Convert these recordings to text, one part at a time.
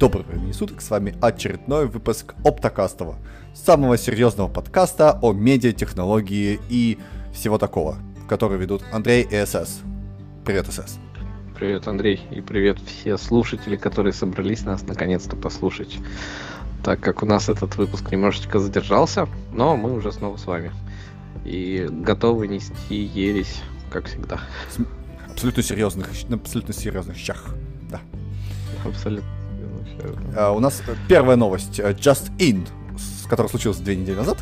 Доброго времени суток, с вами очередной выпуск Оптокастова, самого серьезного подкаста о медиа, технологии и всего такого, который ведут Андрей и СС. Привет, СС. Привет, Андрей, и привет все слушатели, которые собрались нас наконец-то послушать. Так как у нас этот выпуск немножечко задержался, но мы уже снова с вами. И готовы нести ересь, как всегда. Абсолютно серьезных, абсолютно серьезных щах. Да. Абсолютно. А, у нас первая новость. Just In, с которой случилось две недели назад.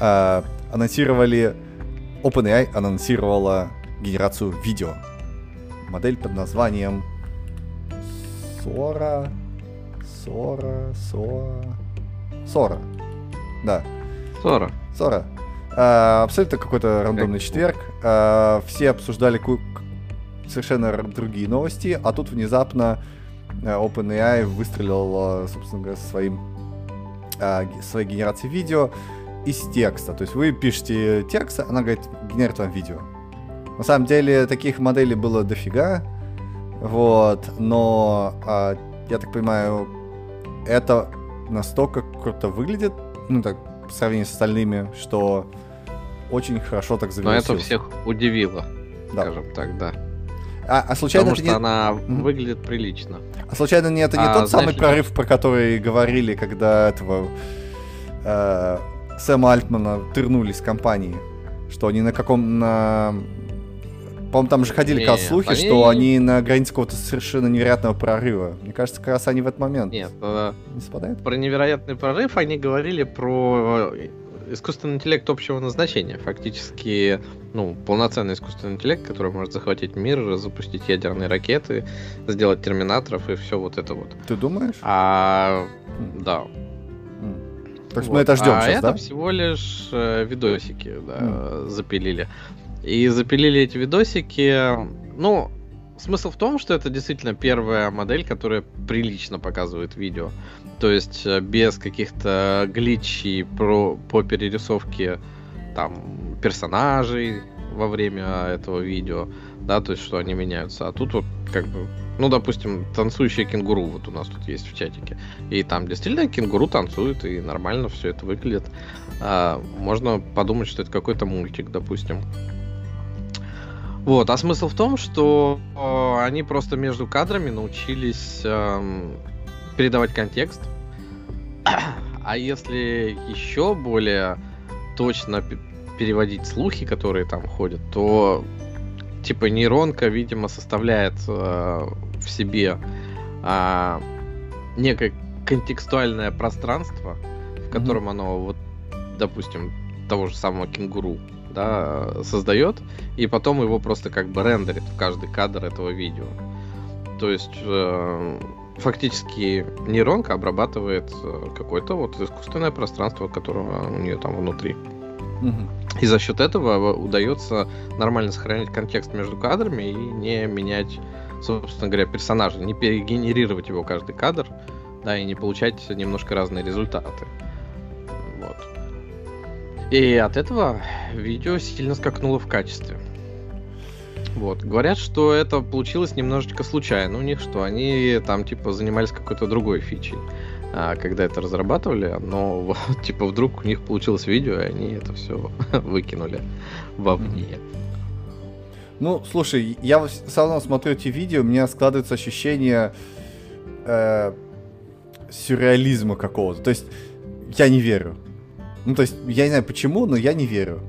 а, анонсировали... OpenAI анонсировала генерацию видео. Модель под названием Сора... Сора... Сора... Сора. Да. Сора. Сора. А, абсолютно какой-то рандомный четверг. А, все обсуждали ку- совершенно другие новости, а тут внезапно OpenAI выстрелил, собственно говоря, своим а, своей генерацией видео из текста. То есть вы пишете текст, она говорит, генерирует вам видео. На самом деле таких моделей было дофига, вот, но а, я так понимаю, это настолько круто выглядит, ну так, по сравнению с остальными, что очень хорошо так завелось. Но это всех удивило, да. скажем так, да. А, а случайно Потому что не... она выглядит прилично. А случайно не это не а, тот знаешь, самый прорыв, про который говорили, когда этого э, Сэма Альтмана тырнулись компании, что они на каком на по-моему, там же ходили как слухи, они... что они на границе какого-то совершенно невероятного прорыва. Мне кажется, как раз они в этот момент. Нет, э, не совпадает? Про невероятный прорыв они говорили про искусственный интеллект общего назначения. Фактически, ну, полноценный искусственный интеллект, который может захватить мир, запустить ядерные ракеты, сделать терминаторов и все вот это вот. Ты думаешь? А, да. То есть вот. мы это ждем а сейчас, это да? всего лишь э, видосики, да, mm. запилили. И запилили эти видосики, ну, смысл в том, что это действительно первая модель, которая прилично показывает видео. То есть э, без каких-то гличей про, по перерисовке там персонажей во время этого видео, да, то есть что они меняются. А тут вот как бы, ну, допустим, танцующая кенгуру вот у нас тут есть в чатике. И там действительно кенгуру танцует, и нормально все это выглядит. А, можно подумать, что это какой-то мультик, допустим. Вот, а смысл в том, что э, они просто между кадрами научились э, передавать контекст. А если еще более точно переводить слухи, которые там ходят, то типа нейронка, видимо, составляет э, в себе э, некое контекстуальное пространство, в котором mm-hmm. оно вот, допустим, того же самого кенгуру да, создает, и потом его просто как бы рендерит в каждый кадр этого видео. То есть э, фактически нейронка обрабатывает э, какое-то вот искусственное пространство, которое у нее там внутри. И за счет этого удается нормально сохранять контекст между кадрами и не менять, собственно говоря, персонажа, не перегенерировать его каждый кадр, да, и не получать немножко разные результаты. И от этого видео сильно скакнуло в качестве. Вот. Говорят, что это получилось немножечко случайно у них, что они там типа занимались какой-то другой фичей, а, когда это разрабатывали, но вот, типа вдруг у них получилось видео, и они это все выкинули вовне. Ну, слушай, я все равно смотрю эти видео, у меня складывается ощущение э, сюрреализма какого-то. То есть я не верю. Ну, то есть, я не знаю почему, но я не верю.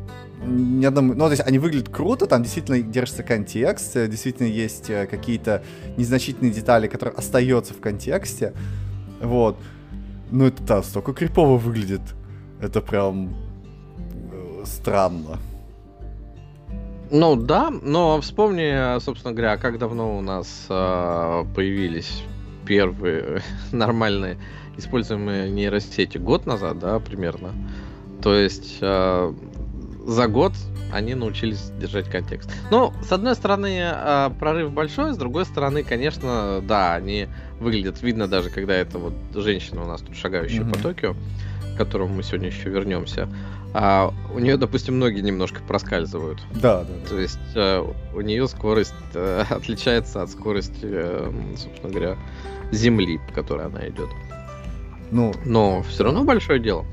Ни одному... Ну, то есть, они выглядят круто, там действительно держится контекст, э, действительно есть э, какие-то незначительные детали, которые остаются в контексте. Вот. Ну, это да, столько крипово выглядит. Это прям э, странно. Ну да, но вспомни, собственно говоря, как давно у нас э, появились первые нормальные используемые нейросети год назад, да, примерно. То есть э, за год они научились держать контекст. Ну, с одной стороны, э, прорыв большой, с другой стороны, конечно, да, они выглядят, видно даже, когда это вот женщина у нас тут шагающая mm-hmm. по Токио, к которому мы сегодня еще вернемся. А у нее, допустим, ноги немножко проскальзывают. Да, да. То есть э, у нее скорость э, отличается от скорости, э, собственно говоря, земли, по которой она идет. Ну, Но все равно большое дело.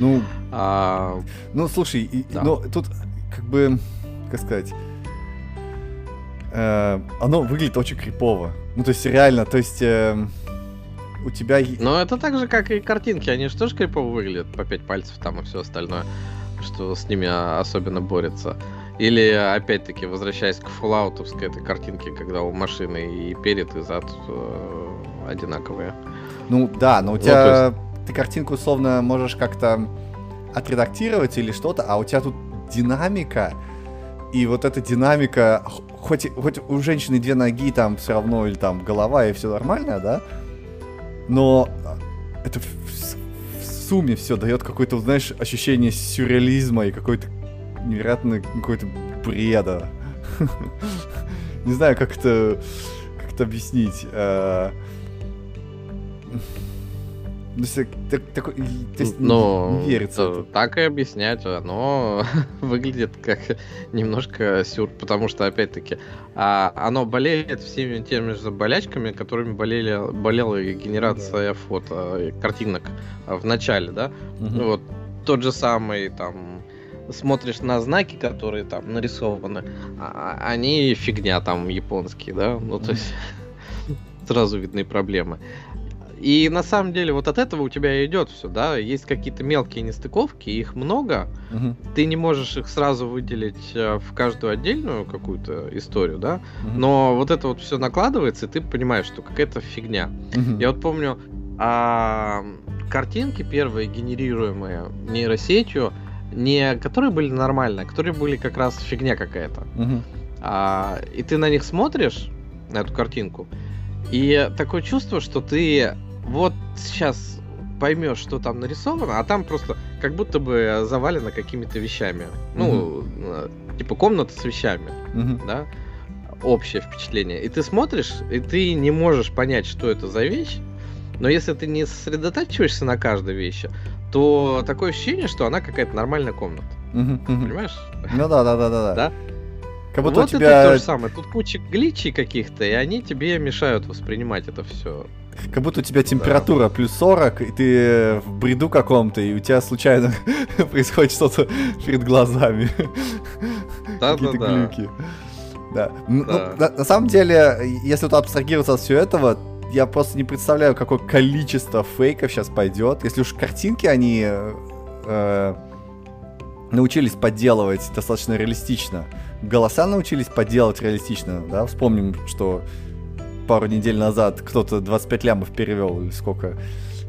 Ну, А, ну, слушай, и- Да. но тут как бы, как сказать, э, оно выглядит очень крипово. Ну, то есть реально, то есть эм, у тебя... но это так же, как и картинки. Они же тоже крипово выглядят по пять пальцев там и все остальное, что с ними особенно борется. Или, опять-таки, возвращаясь к фоллаутовской этой картинке, когда у машины и перед, и зад э, одинаковые. Ну, да, но у Ну, тебя... Ты картинку условно можешь как-то отредактировать или что-то, а у тебя тут динамика, и вот эта динамика, хоть, хоть у женщины две ноги там все равно, или там голова, и все нормально, да? Но а, это в, в- сумме все дает какое-то, знаешь, ощущение сюрреализма и какой-то невероятный какой-то бреда. Не знаю, как это, как это объяснить. Э. Ну, так- такой- то есть Но не верится. э, так и объяснять, оно выглядит как немножко сюр, потому что, опять-таки, а, оно болеет всеми теми же болячками, которыми болели, болела генерация фото, и картинок а, в начале, да? Мгм. Вот тот же самый там смотришь на знаки, которые там нарисованы, а- а- они фигня там японские, да, ну то есть сразу видны проблемы. И на самом деле вот от этого у тебя идет все, да, есть какие-то мелкие нестыковки, их много, Мгм. ты не можешь их сразу выделить э, в каждую отдельную какую-то историю, да, Мгм. но вот это вот все накладывается, и ты понимаешь, что какая-то фигня. Мгм. Я вот помню, а, картинки первые, генерируемые нейросетью, не которые были нормальные, а которые были как раз фигня какая-то. Мгм. А, и ты на них смотришь, на эту картинку, и такое чувство, что ты вот сейчас поймешь, что там нарисовано, а там просто как будто бы завалено какими-то вещами. Ну, э, типа комната с вещами Мгм. да, общее впечатление. И ты смотришь, и ты не можешь понять, что это за вещь, но если ты не сосредотачиваешься на каждой вещи, то такое ощущение, что она какая-то нормальная комната. Понимаешь? Ну да, да, да, да, да. Да? Как будто вот у это тебя, то же самое. Тут куча гличей каких-то, и они тебе мешают воспринимать это все. как будто у тебя температура плюс 40, и ты в бреду каком-то, и у тебя случайно происходит что-то перед глазами. Какие-то Да-да-да. глюки. Да. Ну, Да. на, на самом деле, если вот абстрагироваться от всего этого, я просто не представляю, какое количество фейков сейчас пойдет. Если уж картинки они э, э, научились подделывать достаточно реалистично, голоса научились подделать реалистично, да, вспомним, что пару недель назад кто-то 25 лямов перевел или сколько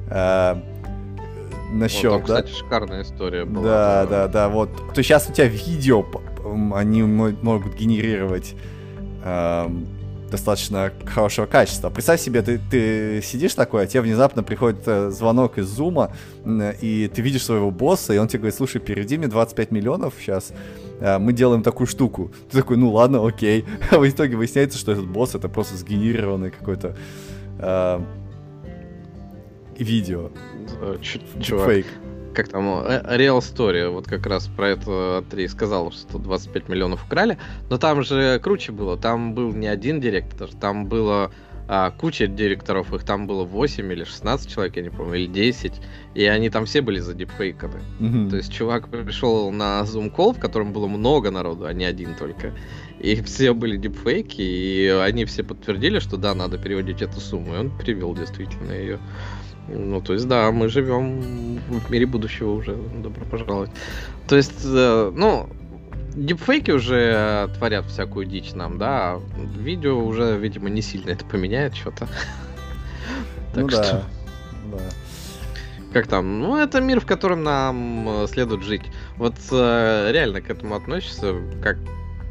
э, на Вот счет, там, да? кстати, шикарная история была. Да, да, да, вот. То сейчас у тебя видео, они мо- могут генерировать эм, достаточно хорошего качества. Представь себе, ты, ты сидишь такой, а тебе внезапно приходит э, звонок из зума, и ты видишь своего босса, и он тебе говорит, слушай, переведи мне 25 миллионов сейчас, мы делаем такую штуку. Ты такой, ну ладно, окей. А в итоге выясняется, что этот босс это просто сгенерированный какой-то видео. Э, ч- Чувак, Фейк. как там, э, Real Story, вот как раз про это Три сказал, что 25 миллионов украли, но там же круче было, там был не один директор, там было а, куча директоров, их там было 8 или 16 человек, я не помню, или 10, и они там все были за дипфейками. Мгм. То есть чувак пришел на Zoom Call, в котором было много народу, а не один только. И все были дипфейки, и они все подтвердили, что да, надо переводить эту сумму. И он перевел действительно ее. Ну, то есть, да, мы живем в мире будущего уже. Добро пожаловать. То есть, э, ну, дипфейки уже э, творят всякую дичь нам, да. а Видео уже, видимо, не сильно это поменяет что-то. Ну Так да. что, да. как там, ну, это мир, в котором нам э, следует жить. Вот э, реально к этому относишься как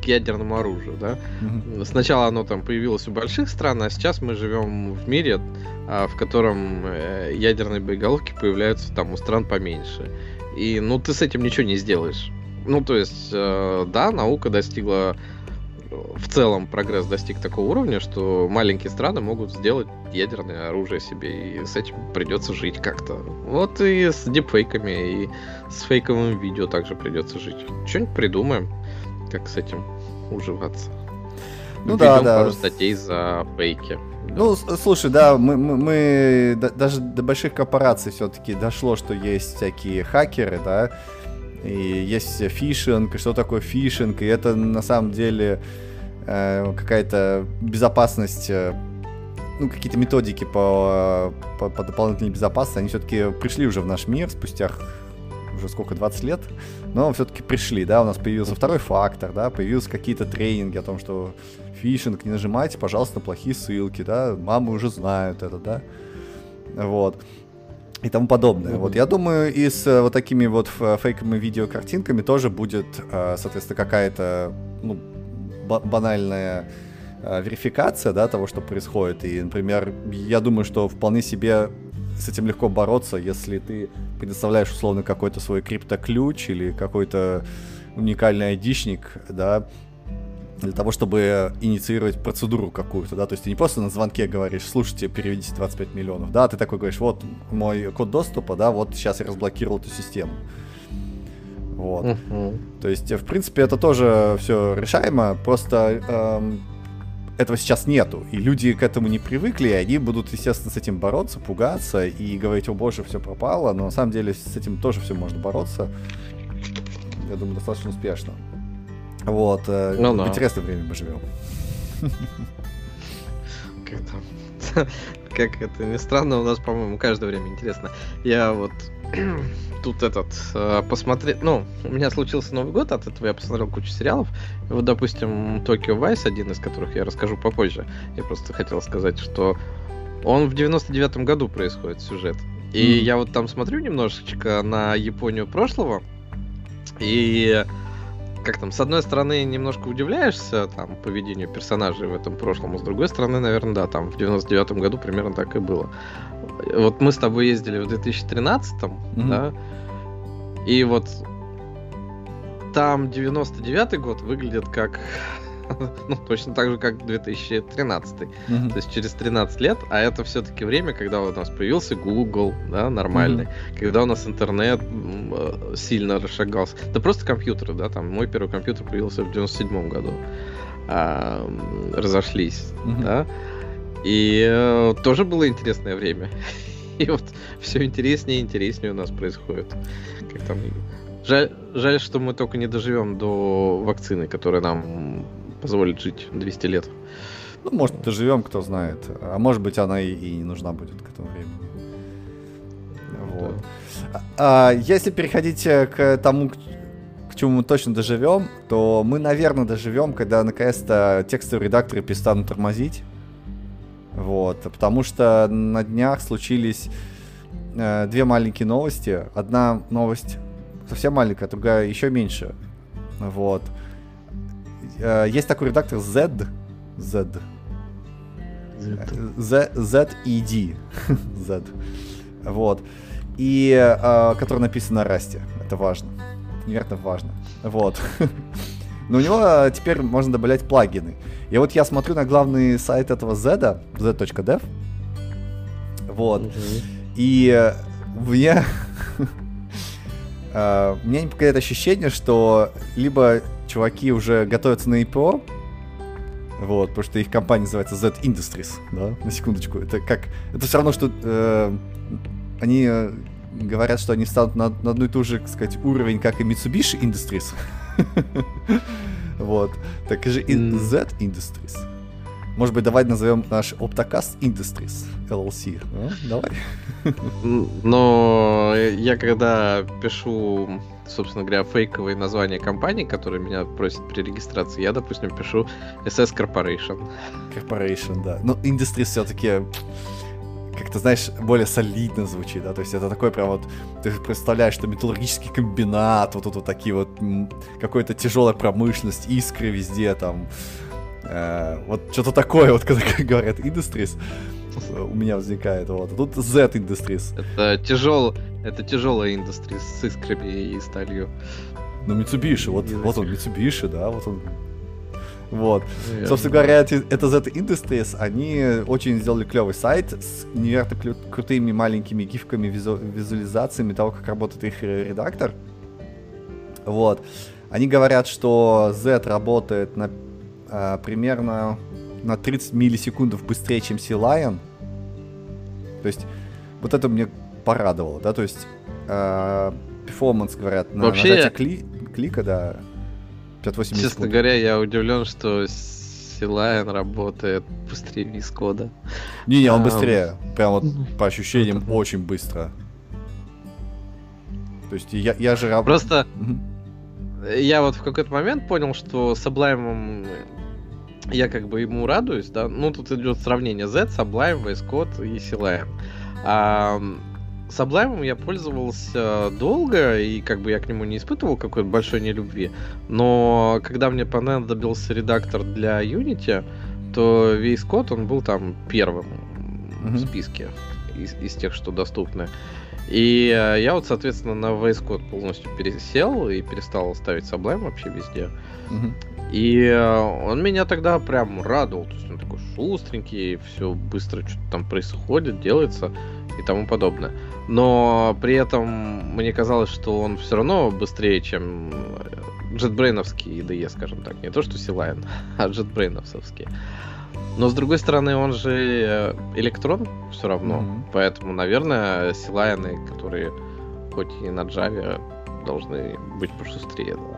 к ядерному оружию, да? Мгм. Сначала оно там появилось у больших стран, а сейчас мы живем в мире, а, в котором э, ядерные боеголовки появляются там у стран поменьше. И ну ты с этим ничего не сделаешь. Ну, то есть, э, да, наука достигла в целом прогресс достиг такого уровня, что маленькие страны могут сделать ядерное оружие себе, и с этим придется жить как-то. Вот и с дипфейками, и с фейковым видео также придется жить. Что-нибудь придумаем, как с этим уживаться. Ну Введем да, да. пару статей за фейки. Ну, слушай, да, мы, мы, мы даже до больших корпораций все-таки дошло, что есть всякие хакеры, да, и есть фишинг, что такое фишинг, и это на самом деле э, какая-то безопасность, э, ну, какие-то методики по, по, по дополнительной безопасности, они все-таки пришли уже в наш мир спустя уже сколько, 20 лет, но все-таки пришли, да, у нас появился второй фактор, да, появились какие-то тренинги о том, что фишинг, не нажимайте, пожалуйста, плохие ссылки, да, мамы уже знают это, да, вот и тому подобное. Mm-hmm. Вот я думаю, и с э, вот такими вот фейковыми видеокартинками тоже будет, э, соответственно, какая-то ну, банальная э, верификация, да, того, что происходит. И, например, я думаю, что вполне себе с этим легко бороться, если ты предоставляешь условно какой-то свой криптоключ или какой-то уникальный айдишник, да, для того, чтобы инициировать процедуру какую-то, да, то есть ты не просто на звонке говоришь, слушайте, переведите 25 миллионов, да, ты такой говоришь, вот мой код доступа, да, вот сейчас я разблокировал эту систему. Вот. Uh-huh. То есть, в принципе, это тоже все решаемо, просто эм, этого сейчас нету, и люди к этому не привыкли, и они будут, естественно, с этим бороться, пугаться и говорить, о боже, все пропало, но на самом деле с этим тоже все можно бороться, я думаю, достаточно успешно. Вот. Э, ну, да. Интересное время мы живем. Как там? Как это ни странно, у нас, по-моему, каждое время интересно. Я вот тут этот э, посмотрел, ну, у меня случился Новый год, от этого я посмотрел кучу сериалов. Вот, допустим, Токио Вайс, один из которых я расскажу попозже. Я просто хотел сказать, что он в 99-м году происходит сюжет. И mm. я вот там смотрю немножечко на Японию прошлого, и как там, с одной стороны, немножко удивляешься там поведению персонажей в этом прошлом, а с другой стороны, наверное, да, там в 99-м году примерно так и было. Вот мы с тобой ездили в 2013-м, mm-hmm. да, и вот там 99-й год выглядит как ну, точно так же, как 2013. Mm-hmm. То есть через 13 лет, а это все-таки время, когда у нас появился Google, да, нормальный, mm-hmm. когда у нас интернет э, сильно расшагался. Да просто компьютеры, да, там мой первый компьютер появился в 97 году. А, разошлись, mm-hmm. да. И э, тоже было интересное время. И вот все интереснее и интереснее у нас происходит. Как там Жаль, жаль, что мы только не доживем до вакцины, которая нам позволит жить 200 лет. Ну, может, доживем, кто знает. А может быть, она и, и не нужна будет к этому времени. Вот. Да. А, если переходить э, к тому, к чему мы точно доживем, то мы, наверное, доживем, когда наконец-то текстовые редакторы перестанут тормозить. Вот, потому что на днях случились э, две маленькие новости. Одна новость совсем маленькая, другая еще меньше. Вот. Есть такой редактор Z. Z. Z, Z E D. Z. Вот. И э, который написан на расте. Это важно. Невероятно важно. Вот. Но у него теперь можно добавлять плагины. И вот я смотрю на главный сайт этого Z, z.dev. Вот. И меня... Uh, у меня какое-то ощущение, что либо чуваки уже готовятся на IPO, вот, потому что их компания называется Z Industries, да, на секундочку. Это как, это все равно, что э, они э, говорят, что они станут на, на одну и ту же, так сказать, уровень, как и Mitsubishi Industries. Вот. Так же и Z Industries. Может быть, давай назовем наш Optocast Industries LLC. Давай. Но я когда пишу собственно говоря, фейковые названия компаний, которые меня просят при регистрации, я, допустим, пишу SS Corporation. Corporation, да. Ну, Industry все-таки как-то, знаешь, более солидно звучит, да, то есть это такой прям вот, ты представляешь, что металлургический комбинат, вот тут вот такие вот, какая-то тяжелая промышленность, искры везде там, э, вот что-то такое, вот когда говорят Industries, у меня возникает, вот, а тут Z Industries. Это тяжел, это тяжелая индустрия с искрами и сталью. Ну, Mitsubishi, вот, вот он, Mitsubishi, да, вот он. Вот. Yeah. Собственно говоря, это Z Industries, они очень сделали клевый сайт с невероятно кру- крутыми маленькими гифками, визу- визуализациями того, как работает их редактор. Вот. Они говорят, что Z работает на а, примерно на 30 миллисекундов быстрее, чем C-Lion. То есть, вот это мне порадовало, да, то есть, э, перформанс, говорят, на Вообще, нажатие кли клика, да, 58 Честно секунд. говоря, я удивлен, что Силайн работает быстрее Вискода. Не-не, он а, быстрее. Прям вот по ощущениям очень быстро. То есть я, я же... Просто я вот в какой-то момент понял, что с Sublime я как бы ему радуюсь, да. Ну, тут идет сравнение Z, Sublime, VS Code и Silime. А, Sublime я пользовался долго, и как бы я к нему не испытывал какой-то большой нелюбви. Но когда мне понадобился редактор для Unity, то VS Code, он был там первым mm-hmm. в списке из, из тех, что доступны. И э, я вот, соответственно, на VS Code полностью пересел и перестал ставить Sublime вообще везде. Mm-hmm. И э, он меня тогда прям радовал. То есть он такой шустренький, все быстро что-то там происходит, делается и тому подобное. Но при этом мне казалось, что он все равно быстрее, чем джетбрейновский IDE, скажем так. Не то, что Силайн, а джетбрейновский. Но с другой стороны, он же э, электрон все равно. Mm-hmm. Поэтому, наверное, силайны, которые хоть и на Java, должны быть пошустрее. Да.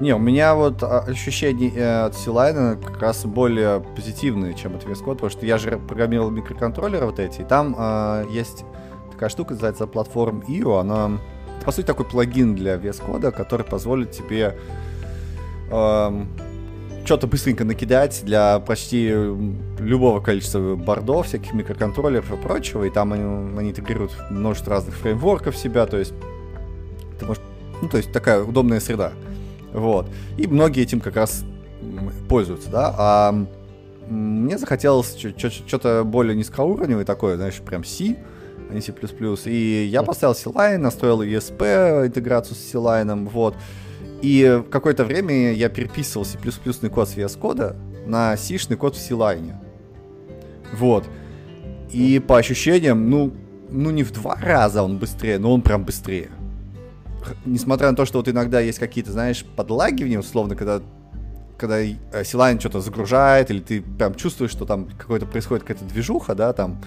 Не, у меня вот а, ощущения э, от Силайна как раз более позитивные, чем от VS Code, потому что я же программировал микроконтроллеры вот эти, и там э, есть такая штука, называется платформ IO, она, по сути, такой плагин для VS Code, который позволит тебе э, что-то быстренько накидать для почти любого количества бордов, всяких микроконтроллеров и прочего, и там они, они интегрируют множество разных фреймворков в себя, то есть ты можешь, ну, то есть такая удобная среда. Вот. И многие этим как раз пользуются, да. А мне захотелось что-то более низкоуровневое такое, знаешь, прям C, а не C++. И я поставил C-Line, настроил ESP, интеграцию с C-Line, вот. И какое-то время я переписывал C++ код с VS кода на C-шный код в C-Line. Вот. И по ощущениям, ну, ну не в два раза он быстрее, но он прям быстрее несмотря на то, что вот иногда есть какие-то, знаешь, подлагивания, условно, когда когда э, Силайн что-то загружает, или ты прям чувствуешь, что там какой-то происходит какая-то движуха, да, там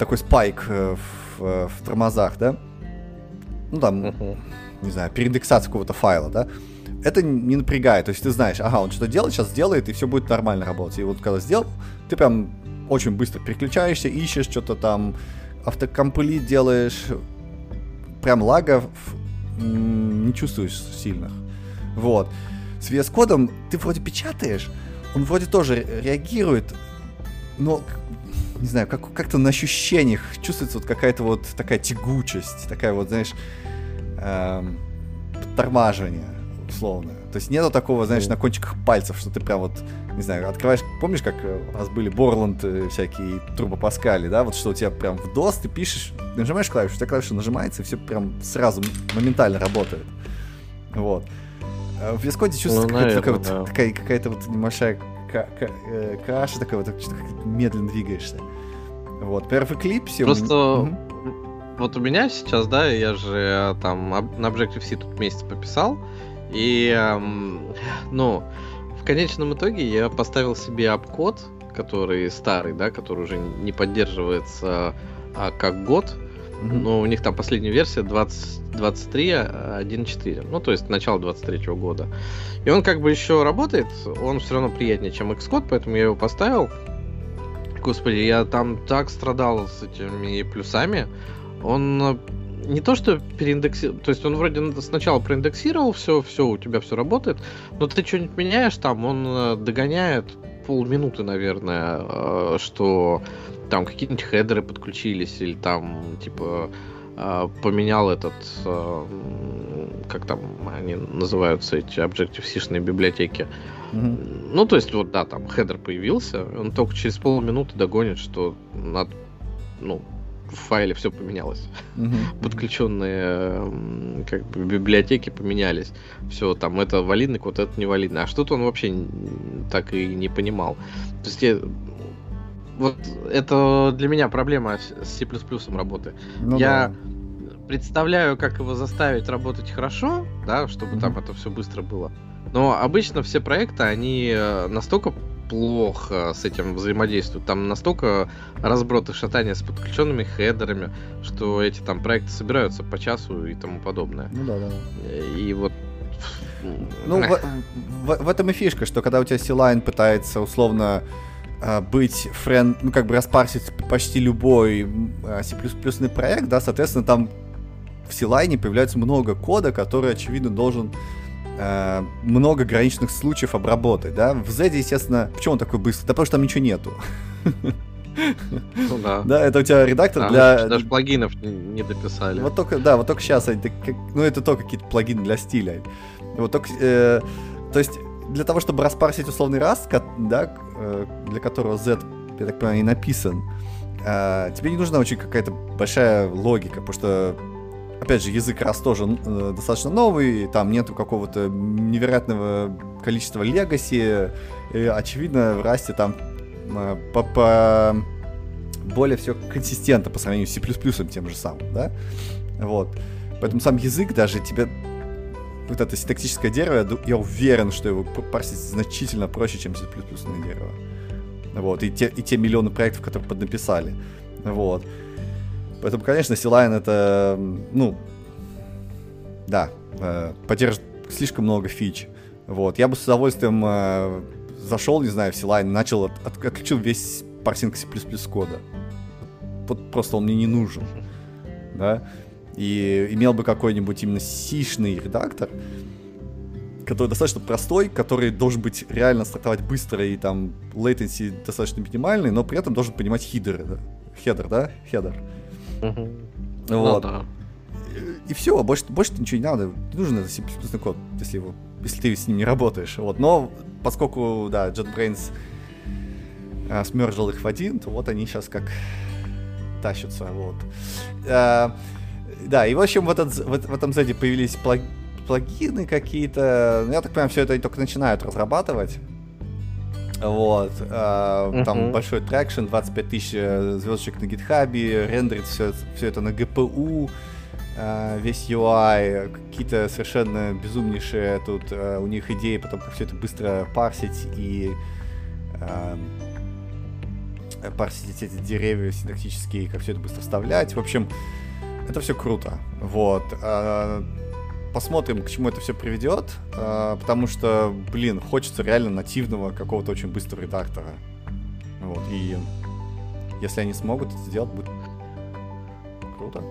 такой спайк э, в, э, в тормозах, да, ну там, uh-huh. не знаю, переиндексация какого-то файла, да, это не напрягает, то есть ты знаешь, ага, он что-то делает, сейчас сделает, и все будет нормально работать. И вот когда сделал, ты прям очень быстро переключаешься, ищешь что-то там, автокомплит делаешь, прям лагов не чувствуешь сильных. Вот. С VS кодом ты вроде печатаешь, он вроде тоже реагирует, но не знаю, как, как-то на ощущениях чувствуется вот какая-то вот такая тягучесть, такая вот, знаешь, эм, подтормаживание, условно. То есть нету такого, знаешь, на кончиках пальцев, что ты прям вот, не знаю, открываешь... Помнишь, как э, у нас были Борланд э, всякие турбопаскали, да? Вот что у тебя прям в DOS ты пишешь, нажимаешь клавишу, у тебя клавиша нажимается, и все прям сразу моментально работает. Вот. А в Вискоде чувствуется ну, какая-то, такая, да. вот, такая, какая-то вот небольшая э, каша, такая вот, что-то медленно двигаешься. Вот. Например, в Eclipse... Просто... Угу. Вот у меня сейчас, да, я же там на Objective-C тут месяц пописал, и, эм, ну, конечном итоге я поставил себе обкод, который старый, да, который уже не поддерживается а, как год. Mm-hmm. Но у них там последняя версия 20, 23.1.4. Ну, то есть начало 23 года. И он как бы еще работает, он все равно приятнее, чем Xcode, поэтому я его поставил. Господи, я там так страдал с этими плюсами. Он не то, что переиндексировал, то есть он вроде сначала проиндексировал все, все, у тебя все работает, но ты что-нибудь меняешь там, он э, догоняет полминуты, наверное, э, что там какие-нибудь хедеры подключились, или там, типа, э, поменял этот, как там они называются, эти Objective-C-шные библиотеки. Mm-hmm. Ну, то есть, вот, да, там хедер появился, он только через полминуты догонит, что надо, ну, в файле все поменялось. Подключенные как бы библиотеки поменялись. Все, там это валидный код, это не валидный. А что-то он вообще так и не понимал. То есть я, вот это для меня проблема с C++ работы. Ну, я да. представляю, как его заставить работать хорошо, да, чтобы mm-hmm. там это все быстро было. Но обычно все проекты, они э, настолько плохо с этим взаимодействуют. Там настолько разброты шатания с подключенными хедерами, что эти там проекты собираются по часу и тому подобное. Ну да, да. И вот ну, в, в, в этом и фишка, что когда у тебя C-Line пытается условно э, быть френд, ну, как бы распарсить почти любой э, C++ проект, да, соответственно, там в C-Line появляется много кода, который, очевидно, должен э, много граничных случаев обработать, да. В Z, естественно, почему он такой быстрый? Да потому что там ничего нету. Ну да. Да, это у тебя редактор а, для... Даже плагинов не дописали. Вот только, да, вот только сейчас, ну это только какие-то плагины для стиля. Вот только, э, то есть для того, чтобы распарсить условный Rust, да, э, для которого Z, я так понимаю, и написан, э, тебе не нужна очень какая-то большая логика, потому что опять же, язык раз тоже э, достаточно новый, там нету какого-то невероятного количества легаси, и, очевидно, в расте там э, по, по более все консистентно по сравнению с C++ тем же самым, да? Вот. Поэтому сам язык даже тебе вот это синтактическое дерево, я уверен, что его парсить значительно проще, чем C++ дерево. Вот, и те, и те миллионы проектов, которые поднаписали. Вот. Поэтому, конечно, C-Line это, ну, да, э, поддержит слишком много фич. Вот, я бы с удовольствием э, зашел, не знаю, в C-Line, начал, от, от, отключил весь парсинг C++ кода. Вот просто он мне не нужен, да, и имел бы какой-нибудь именно сишный редактор, который достаточно простой, который должен быть реально стартовать быстро и там latency достаточно минимальный, но при этом должен понимать header ы, да? header, да, header. Угу. Вот. Ну, да. И, и все, больше, больше ничего не надо. Не нужен это C++ код, если его, если ты с ним не работаешь. Вот. Но поскольку, да, JetBrains а, смержил их в один, то вот они сейчас как тащатся, вот. А, да, и в общем в, этот, в, в этом Zed появились плаг, плагины какие-то. Ну, я так понимаю, все это они только начинают разрабатывать. Вот. Э, uh-huh. Там большой traction, 25 тысяч э, звездочек на GitHub е, рендерит все, все это на GPU, э, весь UI, какие-то совершенно безумнейшие тут э, у них идеи, потом как все это быстро парсить и э, парсить эти деревья синтактические, как все это быстро вставлять. В общем, это все круто. Вот. Э, посмотрим, к чему это все приведет, э, потому что, блин, хочется реально нативного какого-то очень быстрого редактора. Вот, и если они смогут это сделать, будет круто.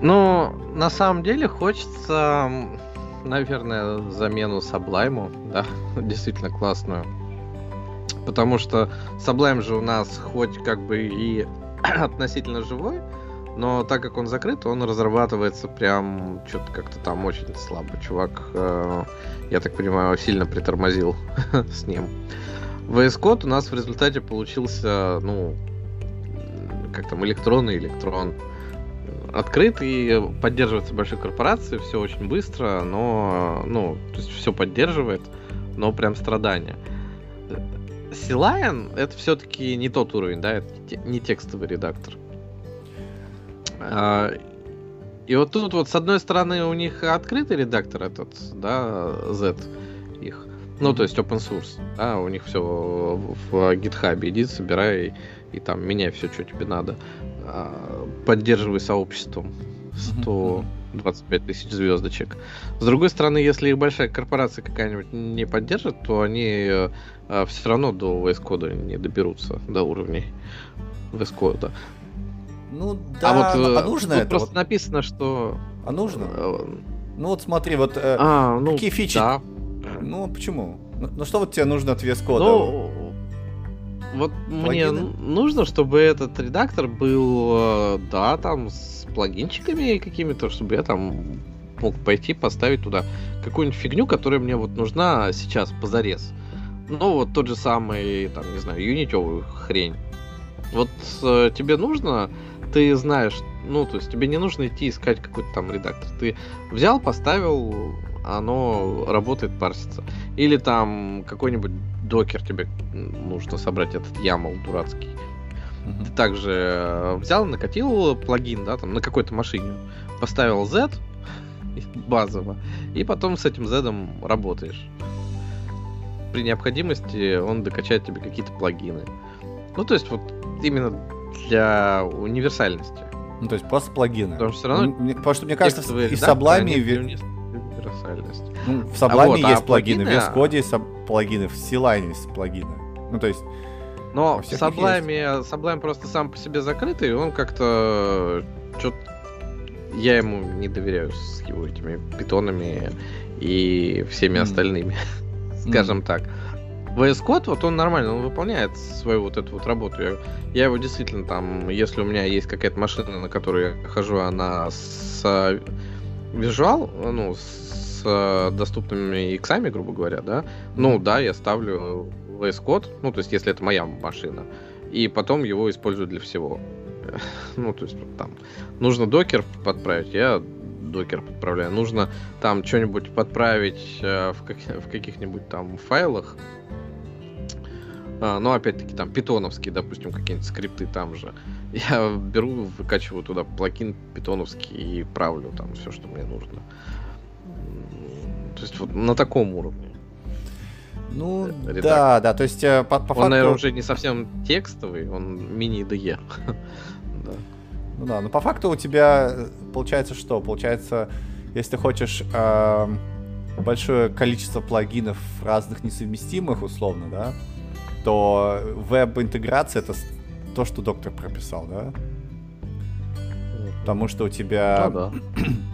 Ну, на самом деле хочется, наверное, замену Саблайму, да, действительно классную. Потому что Sublime же у нас хоть как бы и относительно живой, но так как он закрыт, он разрабатывается прям что-то как-то там очень слабо. Чувак, э, я так понимаю, сильно притормозил с ним. VS Code у нас в результате получился, ну, как там, электронный электрон. Открытый, поддерживается большой корпорацией, все очень быстро, но, ну, то есть все поддерживает, но прям страдания. Силайн это все-таки не тот уровень, да, это не текстовый редактор. А, и вот тут вот с одной стороны у них открытый редактор этот, да, Z их. Ну, то есть open source. Да, у них все в GitHub. Иди, собирай и, и там меняй все, что тебе надо. А, поддерживай сообществом. 125 тысяч звездочек. С другой стороны, если их большая корпорация какая-нибудь не поддержит, то они э, все равно до VS Code не доберутся, до уровней VS Code. Ну да, а, вот, а э, нужно это? Просто вот... написано, что... А нужно? Э, ну вот смотри, вот э, а, ну, какие фичи... Да. Ну почему? Ну, ну что вот тебе нужно от VS Code? Ну, вот Плагины? мне нужно, чтобы этот редактор был, да, там, с плагинчиками какими-то, чтобы я там мог пойти поставить туда какую-нибудь фигню, которая мне вот нужна сейчас позарез. Ну, вот тот же самый, там, не знаю, юнитевую хрень. Вот э, тебе нужно ты знаешь, ну, то есть тебе не нужно идти искать какой-то там редактор. Ты взял, поставил, оно работает, парсится. Или там какой-нибудь докер тебе нужно собрать этот YAML дурацкий. Mm-hmm. Ты также э, взял, накатил плагин, да, там на какой-то машине, поставил Z базово, и потом с этим Z работаешь. При необходимости он докачает тебе какие-то плагины. Ну, то есть вот именно для универсальности. Ну, то есть просто плагины. Потому что все равно... Мне, потому что мне кажется, и в Sublime... И... Ну, в Sublime а вот, есть а плагины, плагины, в VS Code есть плагины, в C-Line есть плагины. Ну, то есть... Но в Sublime, Sublime просто сам по себе закрытый, он как-то... Что-то... Я ему не доверяю с его этими питонами и всеми mm. остальными, скажем mm. так. VS Code, вот он нормально, он выполняет свою вот эту вот работу. Я, я его действительно там, если у меня есть какая-то машина, на которой я хожу, она с Visual, ну, с доступными иксами, грубо говоря, да, ну да, я ставлю VS Code, ну, то есть, если это моя машина, и потом его использую для всего. Ну, то есть, там, нужно докер подправить, я докер подправляю. Нужно там что-нибудь подправить э, в, как, в каких-нибудь там файлах, а, ну, опять-таки, там, питоновские, допустим, какие-нибудь скрипты там же. Я беру, выкачиваю туда плагин питоновский и правлю там все, что мне нужно. То есть вот на таком уровне. Ну, редактор. да, да, то есть э, по, по он, факту... наверное, уже не совсем текстовый, он мини-IDE. да. Ну да, но по факту у тебя э, получается что? Получается, если ты хочешь э, большое количество плагинов разных несовместимых, условно, да, то веб-интеграция это то, что доктор прописал, да? Потому что у тебя... Да, да.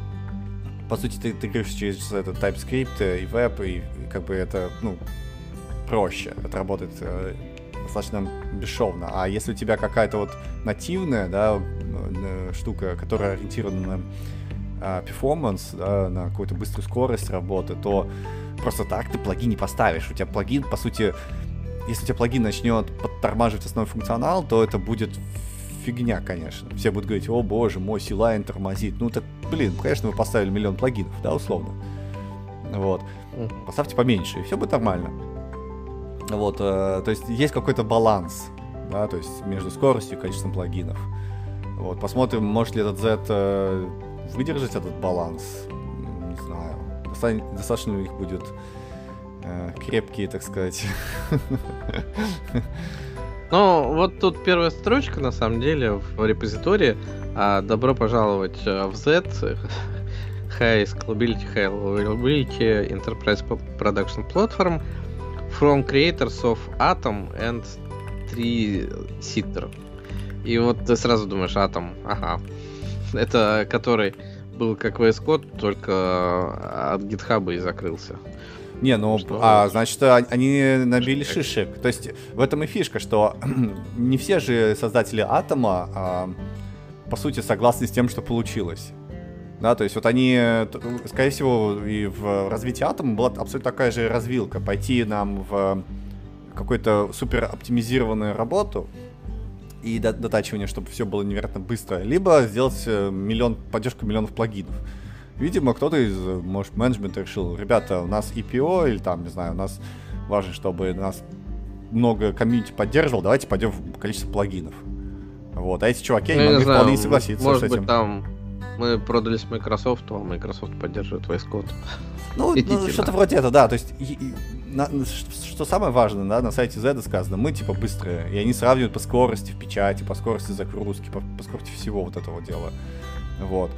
По сути, ты интегрируешь через этот TypeScript и веб, и как бы это, ну, проще. Это работает э, достаточно бесшовно. А если у тебя какая-то вот нативная, да, э, штука, которая ориентирована на э, performance, да, на какую-то быструю скорость работы, то просто так ты плагин не поставишь. У тебя плагин, по сути, если у тебя плагин начнет подтормаживать основной функционал, то это будет фигня, конечно. Все будут говорить, о боже мой, C-Line тормозит. Ну так, блин, конечно, вы поставили миллион плагинов, да, условно. Вот. Поставьте поменьше, и все будет нормально. Вот, э, то есть есть какой-то баланс, да, то есть между скоростью и количеством плагинов. Вот, посмотрим, может ли этот Z э, выдержать этот баланс. Не знаю. Достаточно, достаточно у них будет крепкие, так сказать. Ну, вот тут первая строчка, на самом деле, в репозитории. А, добро пожаловать э, в Z. High Scalability, High Availability Enterprise Production Platform from creators of Atom and Tree Sitter. И вот ты сразу думаешь, Atom, ага. Это который был как VS Code, только от GitHub и закрылся. Не, ну, что... а, значит, а, они набили шишек. То есть в этом и фишка, что не все же создатели Атома, а, по сути, согласны с тем, что получилось. Да, то есть вот они, скорее всего, и в развитии Атома была абсолютно такая же развилка. Пойти нам в какую-то супер оптимизированную работу и дотачивание, чтобы все было невероятно быстро, либо сделать э, миллион, поддержку миллионов плагинов. Видимо, кто-то из, может, менеджмента решил, ребята, у нас EPO или там, не знаю, у нас важно, чтобы нас много комьюнити поддерживал, давайте пойдем в количество плагинов. Вот, а эти чуваки, они ну, могли вполне согласиться может с этим. Быть, там мы продались Microsoft, а Microsoft поддерживает VS Code. Ну, ну что-то вроде этого, да. То есть, и, и, на, что самое важное, да, на сайте Z сказано, мы типа быстрые. И они сравнивают по скорости в печати, по скорости загрузки, по, по скорости всего вот этого дела. Вот.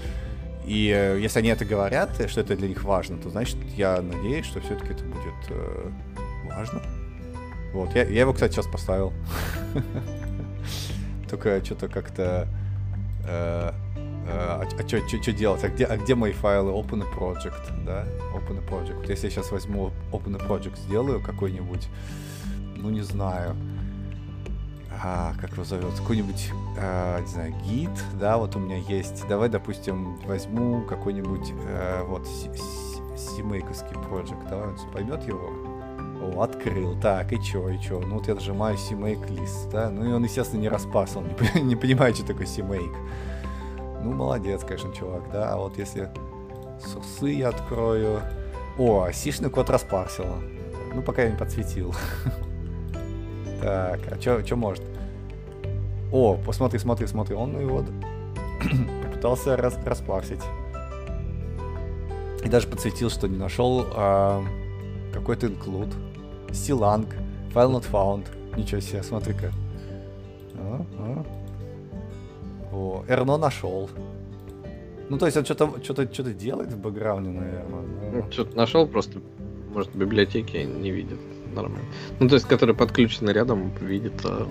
И э, если они это говорят, что это для них важно, то значит, я надеюсь, что все-таки это будет э, важно. Вот, я, я его, кстати, сейчас поставил. Только что-то как-то... Э, э, а, а что делать? А где, а где мои файлы Open Project, да? Open Project. Если я сейчас возьму Open Project, сделаю какой-нибудь, ну не знаю, а, как его зовет, какой-нибудь, а, не знаю, гид, да, вот у меня есть. Давай, допустим, возьму какой-нибудь, а, вот, симейковский проект, давай он поймет его. О, открыл. Так, и чё, и чё? Ну вот я нажимаю CMake лист, да? Ну и он, естественно, не распас, он не, не понимает, что такое CMake. Ну, молодец, конечно, чувак, да? А вот если сурсы я открою... О, сишный код распарсил. Ну, пока я не подсветил. Так, а что может? О, посмотри, смотри, смотри, он его попытался рас распарсить. И даже подсветил, что не нашел а, какой-то инклюд. Стиланг, file not found. Ничего себе, смотри-ка. А, а. О, Эрно нашел. Ну, то есть он что-то что-то что-то делает в бэкграунде, наверное. Ну, что-то нашел, просто, может, в библиотеке не видит нормально. Ну, то есть, который подключен рядом, видит. А...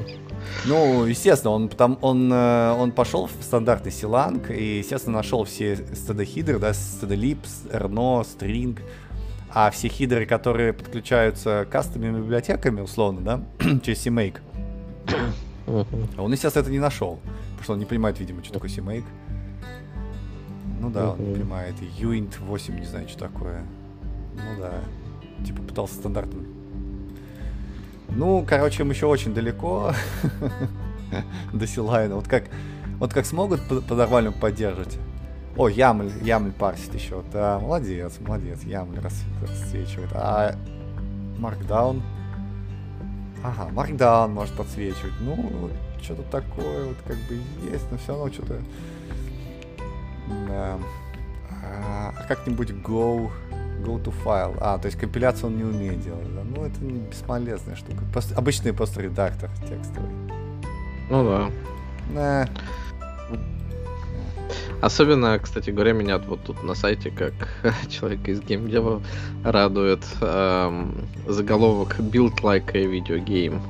Ну, естественно, он, там, он, э, он пошел в стандартный силанг и, естественно, нашел все std-хидры, да, std-lib, rno, string, а все хидры, которые подключаются кастомными библиотеками, условно, да, через CMake, он, естественно, это не нашел, потому что он не понимает, видимо, что такое CMake. Ну да, он не понимает. Uint 8, не знаю, что такое. Ну да. Типа пытался стандартным ну, короче, им еще очень далеко до Силайна. Вот как, вот как смогут по-нормальному поддерживать. О, Ямль, Ямль парсит еще. Да, молодец, молодец. Ямль рас, расцвечивает. А Маркдаун? Ага, Маркдаун может подсвечивать. Ну, что-то такое вот как бы есть, но все равно что-то... Да. А, как-нибудь Go Go to file. А, то есть компиляцию он не умеет делать, да? Ну, это бесполезная штука. Пост... Обычный просто редактор текстовый. Ну да. Да. Особенно, кстати говоря, меня вот тут на сайте, как человек из геймдева, радует эм, заголовок Build like a video game.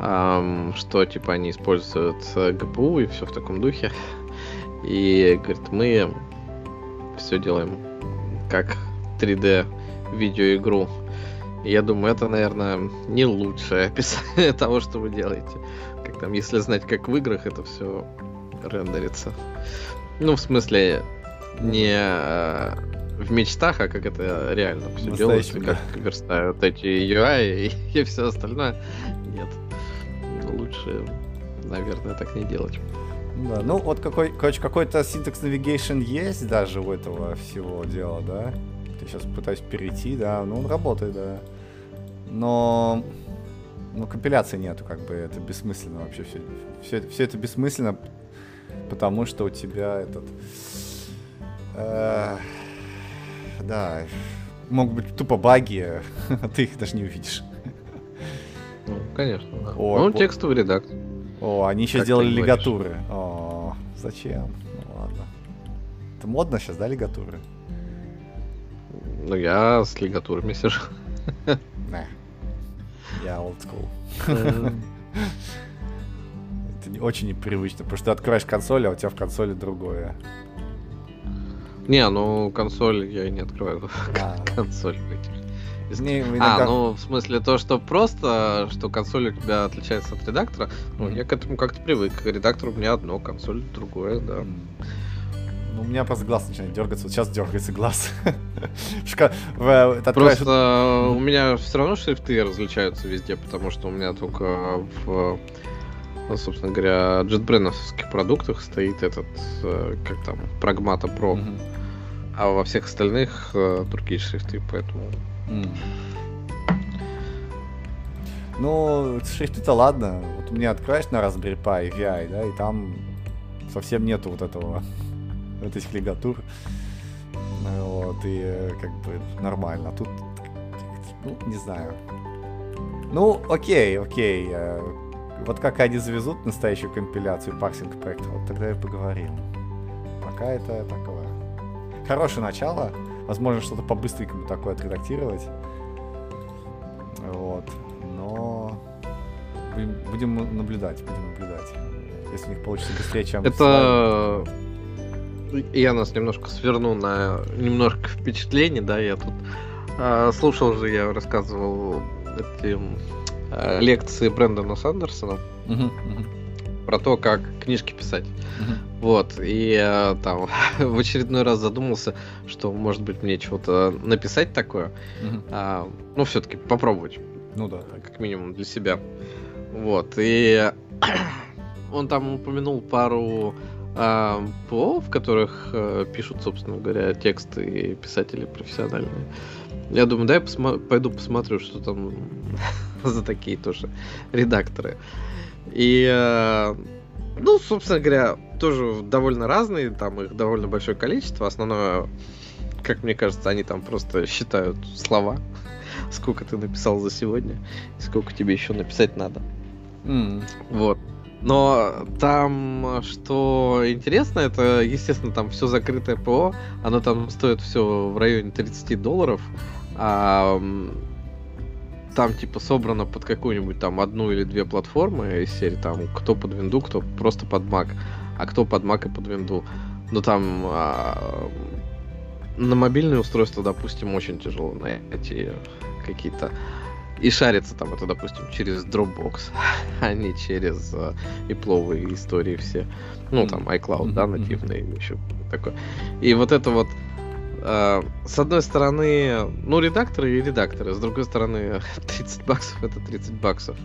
Эм, что, типа, они используют GPU и все в таком духе. И, говорит, мы все делаем как 3D видеоигру. Я думаю, это, наверное, не лучшее описание того, что вы делаете. Как там, если знать, как в играх это все рендерится. Ну, в смысле, не э, в мечтах, а как это реально все делается, как верстают эти UI и, и все остальное. Нет. Лучше, наверное, так не делать. Да, ну вот какой, короче, какой-то syntax navigation есть даже у этого всего дела, да? Я сейчас пытаюсь перейти, да, ну он работает, да. Но, но компиляции нету, как бы это бессмысленно вообще все, все, все это бессмысленно, потому что у тебя этот, э, да, могут быть тупо баги, а ты их даже не увидишь. Ну, конечно. Да. О, ну, по... текстовый редактор. О, они еще как сделали лигатуры. О, зачем? Ну ладно. Это модно сейчас, да, лигатуры? Ну, я с лигатурами сижу. Не. Я old school. Это очень непривычно, потому что ты открываешь консоль, а у тебя в консоли другое. Не, ну консоль я не открываю. А. консоль не, иногда... А, ну, в смысле, то, что просто, что консоль у тебя отличается от редактора, ну, mm-hmm. я к этому как-то привык. Редактор у меня одно, консоль другое, да. Mm. Ну, у меня просто глаз начинает дергаться. Вот сейчас дергается глаз. Просто у меня все равно шрифты различаются везде, потому что у меня только в ну, собственно говоря, JetBrains продуктах стоит этот, э, как там, Pro. Mm-hmm. А во всех остальных э, другие шрифты, поэтому... Mm. Ну, шрифты-то ладно. Вот у меня откроешь на Raspberry Pi VI, да, и там совсем нету вот этого вот этих лигатур. Вот, и э, как бы нормально. А тут, ну, не знаю. Ну, окей, окей. Э, вот как они завезут настоящую компиляцию парсинг проекта, вот тогда и поговорим. Пока это такое. Хорошее начало. Возможно, что-то по-быстренькому такое отредактировать. Вот. Но будем, будем наблюдать, будем наблюдать. Если у них получится быстрее, чем... Это я нас немножко сверну на немножко впечатлений, да, я тут э, слушал же, я рассказывал эти э, лекции Брэндона Сандерсона uh-huh, uh-huh. про то, как книжки писать. Uh-huh. Вот, и э, там в очередной раз задумался, что, может быть, мне чего-то написать такое. Uh-huh. А, ну, все-таки попробовать Ну да. Как минимум для себя. Вот. И он там упомянул пару а, ПО, в которых а, пишут, собственно говоря, тексты и писатели профессиональные. Я думаю, дай посма- пойду посмотрю, что там за такие тоже редакторы. И, а, ну, собственно говоря, тоже довольно разные, там их довольно большое количество. Основное, как мне кажется, они там просто считают слова, сколько ты написал за сегодня, и сколько тебе еще написать надо. Mm. Вот. Но там, что интересно, это, естественно, там все закрытое ПО, оно там стоит все в районе 30 долларов, а там типа собрано под какую-нибудь там одну или две платформы из серии там кто под винду, кто просто под Mac, а кто под Mac и под винду. Но там а, на мобильные устройства, допустим, очень тяжело найти какие-то и шарится там это, допустим, через Dropbox, а не через uh, ипловые истории все. Ну, там iCloud, да, нативный или еще такое. И вот это вот uh, с одной стороны, ну, редакторы и редакторы, с другой стороны, 30 баксов это 30 баксов.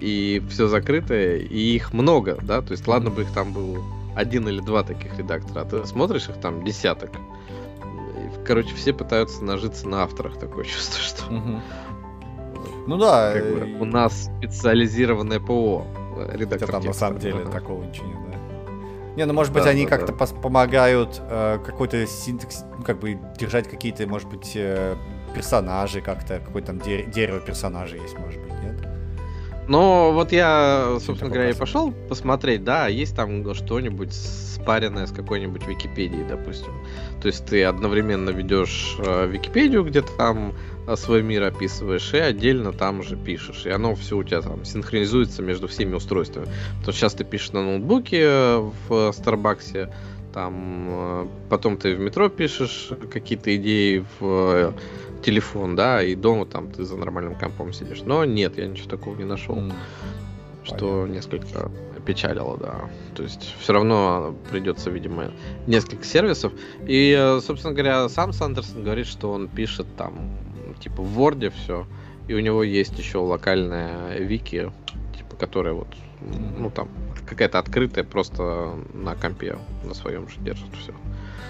И все закрытое, и их много, да, то есть ладно бы их там было один или два таких редактора, а ты смотришь их там десяток. И, короче, все пытаются нажиться на авторах, такое чувство, что... Uh-huh. Ну да. Как бы, у нас специализированное ПО. Э, редактор там на самом деле ага. такого ничего нет, да. Не, ну может быть да, они да, как-то да. помогают э, какой-то синтекс, ну, как бы держать какие-то, может быть, э, персонажи как-то, какое-то там де- дерево персонажей есть, может быть, нет? Ну, вот я, собственно говоря, и пошел посмотреть, да, есть там что-нибудь спаренное с какой-нибудь Википедией, допустим. То есть ты одновременно ведешь э, Википедию, где то там свой мир описываешь, и отдельно там же пишешь. И оно все у тебя там синхронизуется между всеми устройствами. Что сейчас ты пишешь на ноутбуке э, в Старбаксе, там э, потом ты в метро пишешь какие-то идеи в э, телефон, да, и дома там ты за нормальным компом сидишь. Но нет, я ничего такого не нашел. Mm. Что Понятно. несколько опечалило, да. То есть все равно придется, видимо, несколько сервисов. И, собственно говоря, сам Сандерсон говорит, что он пишет там типа в Word все, и у него есть еще локальная вики, типа, которая вот, ну там, какая-то открытая, просто на компе на своем же держит все.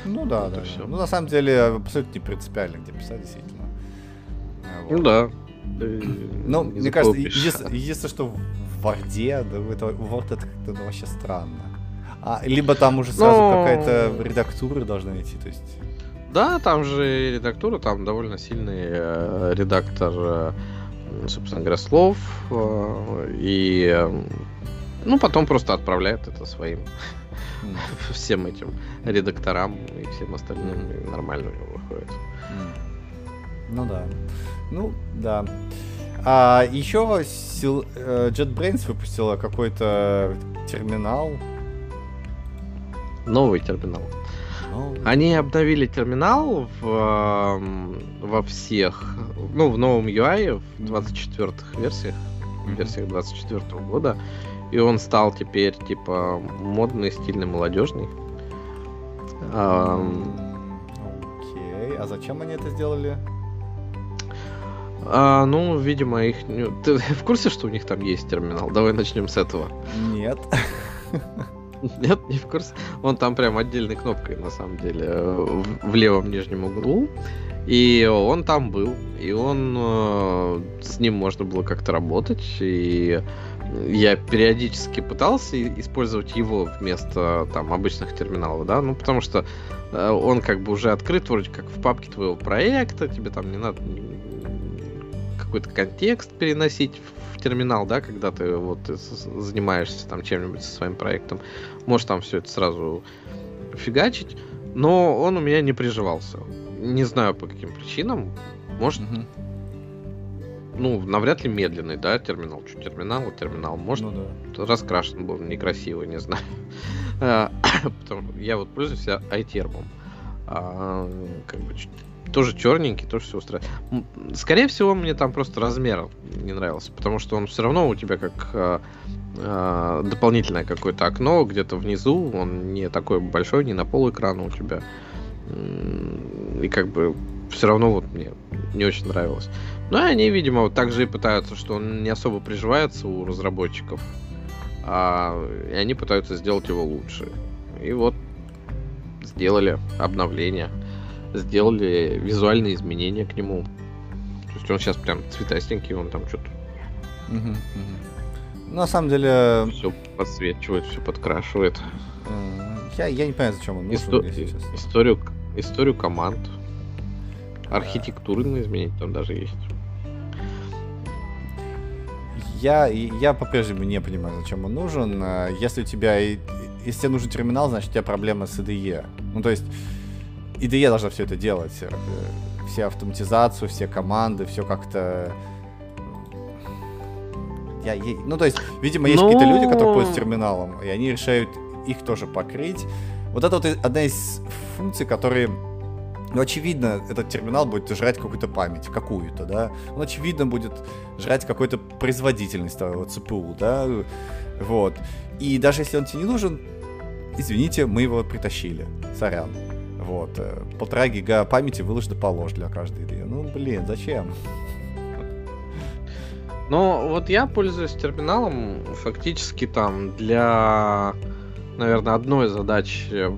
Ну да, вот да. Все. Ну на самом деле абсолютно не принципиально, где писать, действительно. Вот. Ну да. Ну, мне кажется, единственное, единственное, что в Варде, да, это Word это как-то ну, вообще странно. А, либо там уже сразу Но... какая-то редактура должна идти, то есть да, там же редактура, там довольно сильный э, редактор, э, собственно говоря, слов. Э, и э, ну, потом просто отправляет это своим mm. всем этим редакторам и всем остальным. И нормально у него выходит. Mm. Ну да. Ну, да. А еще сил, э, JetBrains выпустила какой-то терминал. Новый терминал. Они обновили терминал в, во всех, ну, в новом UI, в 24-х версиях, в версиях 24 -го года. И он стал теперь, типа, модный, стильный, молодежный. Окей, а зачем они это сделали? А, ну, видимо, их... Ты в курсе, что у них там есть терминал? Давай начнем с этого. Нет. Нет, не в курсе. Он там прям отдельной кнопкой, на самом деле, в, в левом нижнем углу. И он там был. И он э, с ним можно было как-то работать. И я периодически пытался использовать его вместо там обычных терминалов, да, ну потому что э, он как бы уже открыт вроде как в папке твоего проекта, тебе там не надо какой-то контекст переносить терминал, да, когда ты вот занимаешься там чем-нибудь со своим проектом, можешь там все это сразу фигачить, но он у меня не приживался. Не знаю по каким причинам. Может, угу. ну, навряд ли медленный, да, терминал. Что терминал, терминал. Может, ну, да. раскрашен был некрасиво, не знаю. Потому я вот пользуюсь iTerm. А, как бы тоже черненький, тоже все устраивает. Скорее всего, мне там просто размер не нравился, потому что он все равно у тебя как э, э, дополнительное какое-то окно где-то внизу, он не такой большой, не на пол экрана у тебя. И как бы все равно вот мне не очень нравилось. Ну и они, видимо, вот так же и пытаются, что он не особо приживается у разработчиков, а, и они пытаются сделать его лучше. И вот сделали обновление, сделали визуальные изменения к нему. То есть он сейчас прям цветастенький, он там что-то... Угу, угу. На самом деле... Все подсвечивает, все подкрашивает. Я, я не понимаю, зачем он нужен, Исто... Историю, историю команд. Архитектурные изменения там даже есть. Я, я по-прежнему не понимаю, зачем он нужен. А, если у тебя, если тебе нужен терминал, значит у тебя проблема с IDE. Ну, то есть, IDE должна все это делать. Э, все автоматизацию, все команды, все как-то... Я, я, ну, то есть, видимо, есть Но... какие-то люди, которые пользуются терминалом, и они решают их тоже покрыть. Вот это вот одна из функций, которые ну, очевидно, этот терминал будет жрать какую-то память, какую-то, да. Он, очевидно, будет жрать какую-то производительность твоего ЦПУ, да. Вот. И даже если он тебе не нужен, извините, мы его притащили. Сорян. Вот. Э, полтора гига памяти выложено положь для каждой игры. Ну, блин, зачем? Ну, вот я пользуюсь терминалом фактически там для, наверное, одной задачи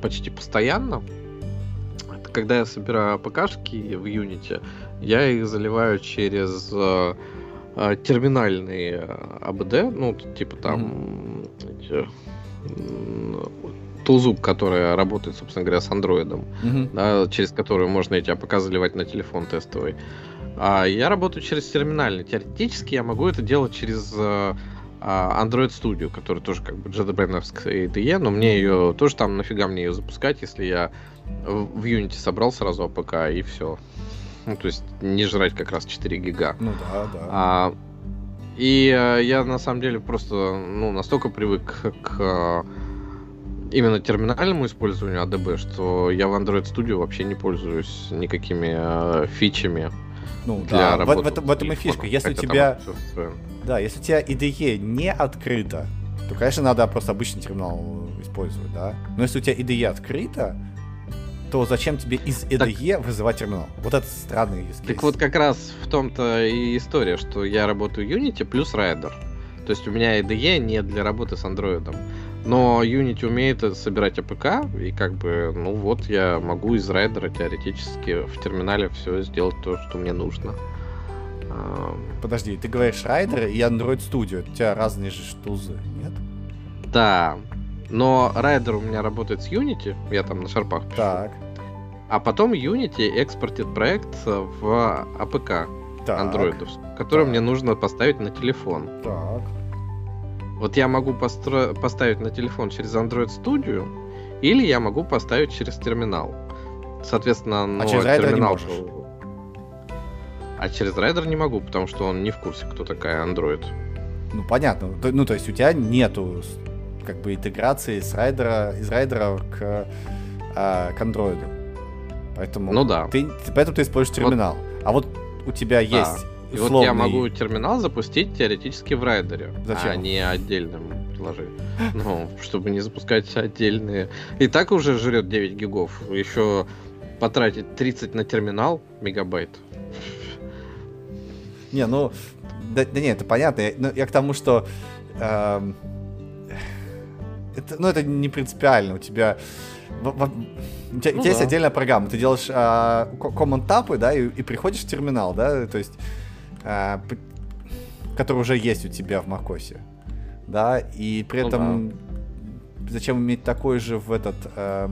почти постоянно когда я собираю АПКшки в Unity, я их заливаю через э, э, терминальный ADB, э, ну, типа там mm-hmm. Тулзу, который работает, собственно говоря, с андроидом, mm-hmm. да, через который можно эти APK заливать на телефон тестовый. А я работаю через терминальный. Теоретически я могу это делать через э, а, Android Studio, который тоже как бы JetBrains IDE, но мне ее тоже там нафига мне ее запускать, если я в Unity собрал сразу APK и все. Ну, то есть не жрать как раз 4 гига. Ну да, да. А, и а, я на самом деле просто ну, настолько привык к именно терминальному использованию ADB, что я в Android Studio вообще не пользуюсь никакими а, фичами. Ну для да, в, в, этом, в этом и фишка. Если у тебя... Да, если у тебя IDE не открыто, то, конечно, надо просто обычный терминал использовать, да. Но если у тебя IDE открыто, то зачем тебе из IDE так, вызывать терминал? Вот это странный use Так вот как раз в том-то и история, что я работаю Unity плюс Rider. То есть у меня IDE не для работы с Android. Но Unity умеет собирать APK, и как бы, ну вот, я могу из райдера теоретически в терминале все сделать то, что мне нужно. Подожди, ты говоришь Rider и Android Studio, у тебя разные же штузы, нет? Да, но Rider у меня работает с Unity, я там на шарпах пишу. Так. А потом Unity экспортит проект в так. Android, который так. мне нужно поставить на телефон. Так. Вот я могу постро... поставить на телефон через Android Studio, или я могу поставить через терминал. Соответственно, ну, а через терминал... Не можешь. А через Rider не могу, потому что он не в курсе, кто такая Android. Ну, понятно. Ну, то есть у тебя нету как бы интеграции с райдера, из райдера к, а, к андроиду. Поэтому ну да. Ты, поэтому ты используешь терминал. Вот. А вот у тебя есть И вот я могу терминал запустить теоретически в райдере, Зачем? а не отдельным приложением. Ну, чтобы не запускать отдельные. И так уже жрет 9 гигов. Еще потратить 30 на терминал мегабайт. Не, ну, да, да не, это понятно. Я, ну, я к тому, что эм, это, ну, это не принципиально. У тебя, в, в, у тебя, ну, у тебя да. есть отдельная программа. Ты делаешь а, command тапы, да, и, и приходишь в терминал, да, то есть, а, который уже есть у тебя в macOS. Да, и при ну, этом да. зачем иметь такой же в этот а,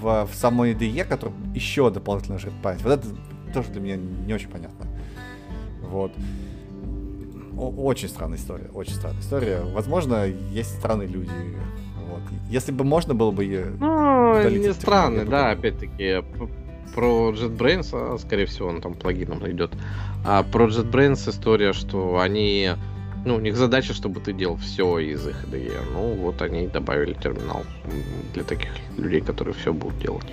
в, в самой IDE, который еще дополнительно жрет память. Вот это тоже для меня не очень понятно. Вот очень странная история, очень странная история. Возможно, есть странные люди. Вот. Если бы можно было бы... Ну, не странный, да, опять-таки. Про JetBrains, а, скорее всего, он там плагином идет. А про JetBrains история, что они... Ну, у них задача, чтобы ты делал все из их IDE. Ну, вот они добавили терминал для таких людей, которые все будут делать.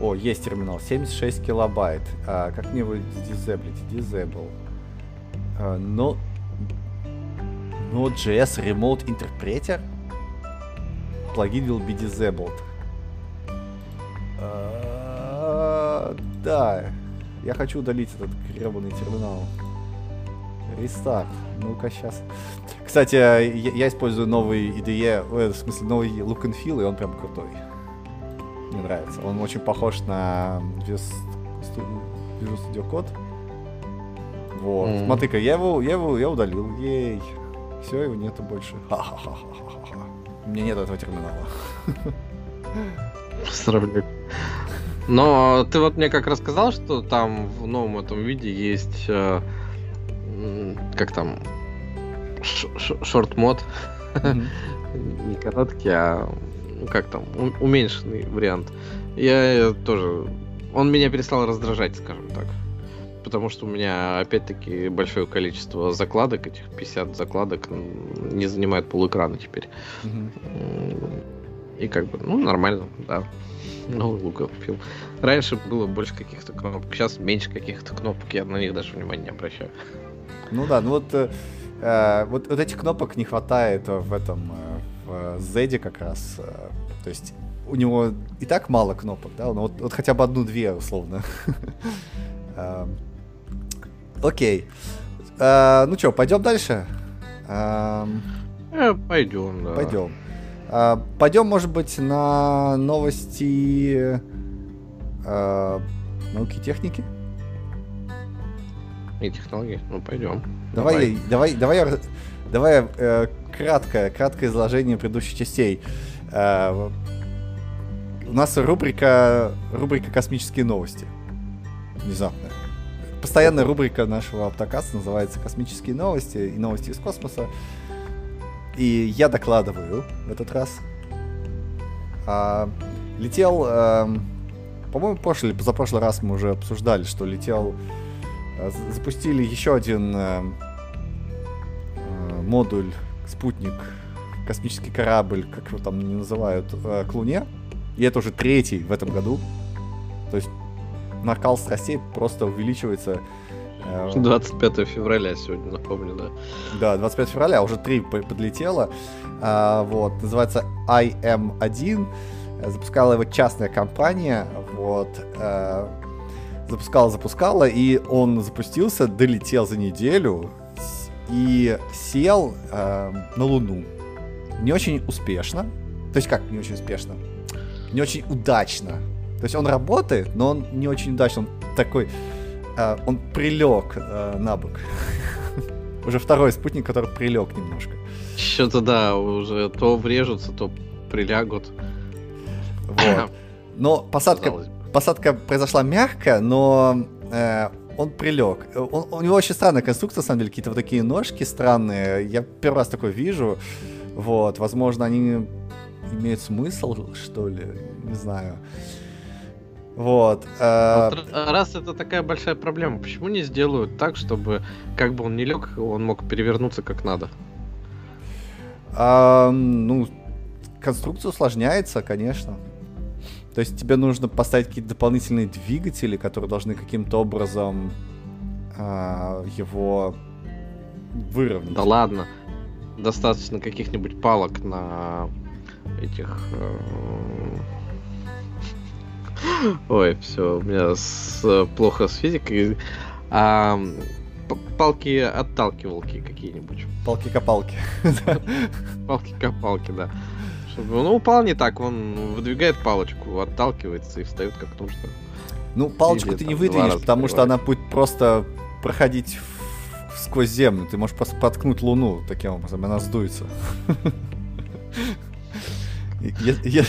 О, есть терминал, 76 килобайт. А, как мне его дизеблить? Disable. А, но... Node.js Remote Interpreter? Плагин will be disabled. А, Да, я хочу удалить этот гребаный терминал. Рестарт. Ну-ка, сейчас. Кстати, я, я использую новый IDE, ой, в смысле, новый look and feel, и он прям крутой. Мне нравится. Он очень похож на Visual Studio Code. Вот. Mm. Смотри-ка, я его, я его я удалил. Ей. Все, его нету больше. Ха-ха-ха-ха-ха. У меня нет этого терминала. Поздравляю. Но ты вот мне как рассказал, что там в новом этом виде есть э, как там шорт-мод. Не короткий, а ну как там, уменьшенный вариант. Я тоже... Он меня перестал раздражать, скажем так. Потому что у меня, опять-таки, большое количество закладок, этих 50 закладок, не занимает полэкрана теперь. И как бы, ну, нормально, да. Новый лук фильм. Раньше было больше каких-то кнопок, сейчас меньше каких-то кнопок, я на них даже внимания не обращаю. Ну да, ну вот, э, э вот, вот этих кнопок не хватает в этом, э, в Z как раз. Э, то есть у него и так мало кнопок, да, ну вот, вот хотя бы одну-две условно. Эм, окей. Э, ну что, пойдем дальше? Эм, э, пойдем, да. Пойдем. А, пойдем, может быть, на новости э, науки и техники? И технологии? Ну, пойдем. Давай, давай, давай, давай, давай э, краткое, краткое изложение предыдущих частей. Э, у нас рубрика, рубрика «Космические новости». Внезапно. Постоянная рубрика нашего автокаста называется «Космические новости» и новости из космоса. И я докладываю в этот раз. А, летел, а, по-моему, прошлый или позапрошлый раз мы уже обсуждали, что летел, а, запустили еще один а, модуль, спутник, космический корабль, как его там не называют, а, к Луне. И это уже третий в этом году. То есть накал страстей просто увеличивается 25 э, февраля сегодня, напомню, да. Да, 25 февраля, уже три подлетело. А, вот, называется IM1. Запускала его частная компания. Вот. А, запускала, запускала, и он запустился, долетел за неделю и сел а, на Луну. Не очень успешно. То есть как не очень успешно? Не очень удачно. То есть он работает, но он не очень удачно. Он такой э, он прилег э, на бок. Уже второй спутник, который прилег немножко. Что-то да, уже то врежутся, то прилягут. Вот. Но посадка, посадка произошла мягко, но э, он прилег. Он, у него очень странная конструкция, на самом деле, какие-то вот такие ножки странные. Я первый раз такой вижу. Вот, возможно, они имеют смысл, что ли, не знаю. Вот. Э... Раз это такая большая проблема, почему не сделают так, чтобы как бы он не лег, он мог перевернуться как надо? А, ну, конструкция усложняется, конечно. То есть тебе нужно поставить какие-то дополнительные двигатели, которые должны каким-то образом а, его выровнять. Да ладно. Достаточно каких-нибудь палок на этих э, Ой, все, у меня с, плохо с физикой. А, палки-отталкивалки какие-нибудь. Палки-копалки. Палки-копалки, да. Чтобы он ну, упал не так, он выдвигает палочку, отталкивается и встает как нужно. Ну, палочку Или, ты не выдвинешь, потому что она будет просто проходить сквозь землю. Ты можешь просто проткнуть Луну таким образом, она сдуется.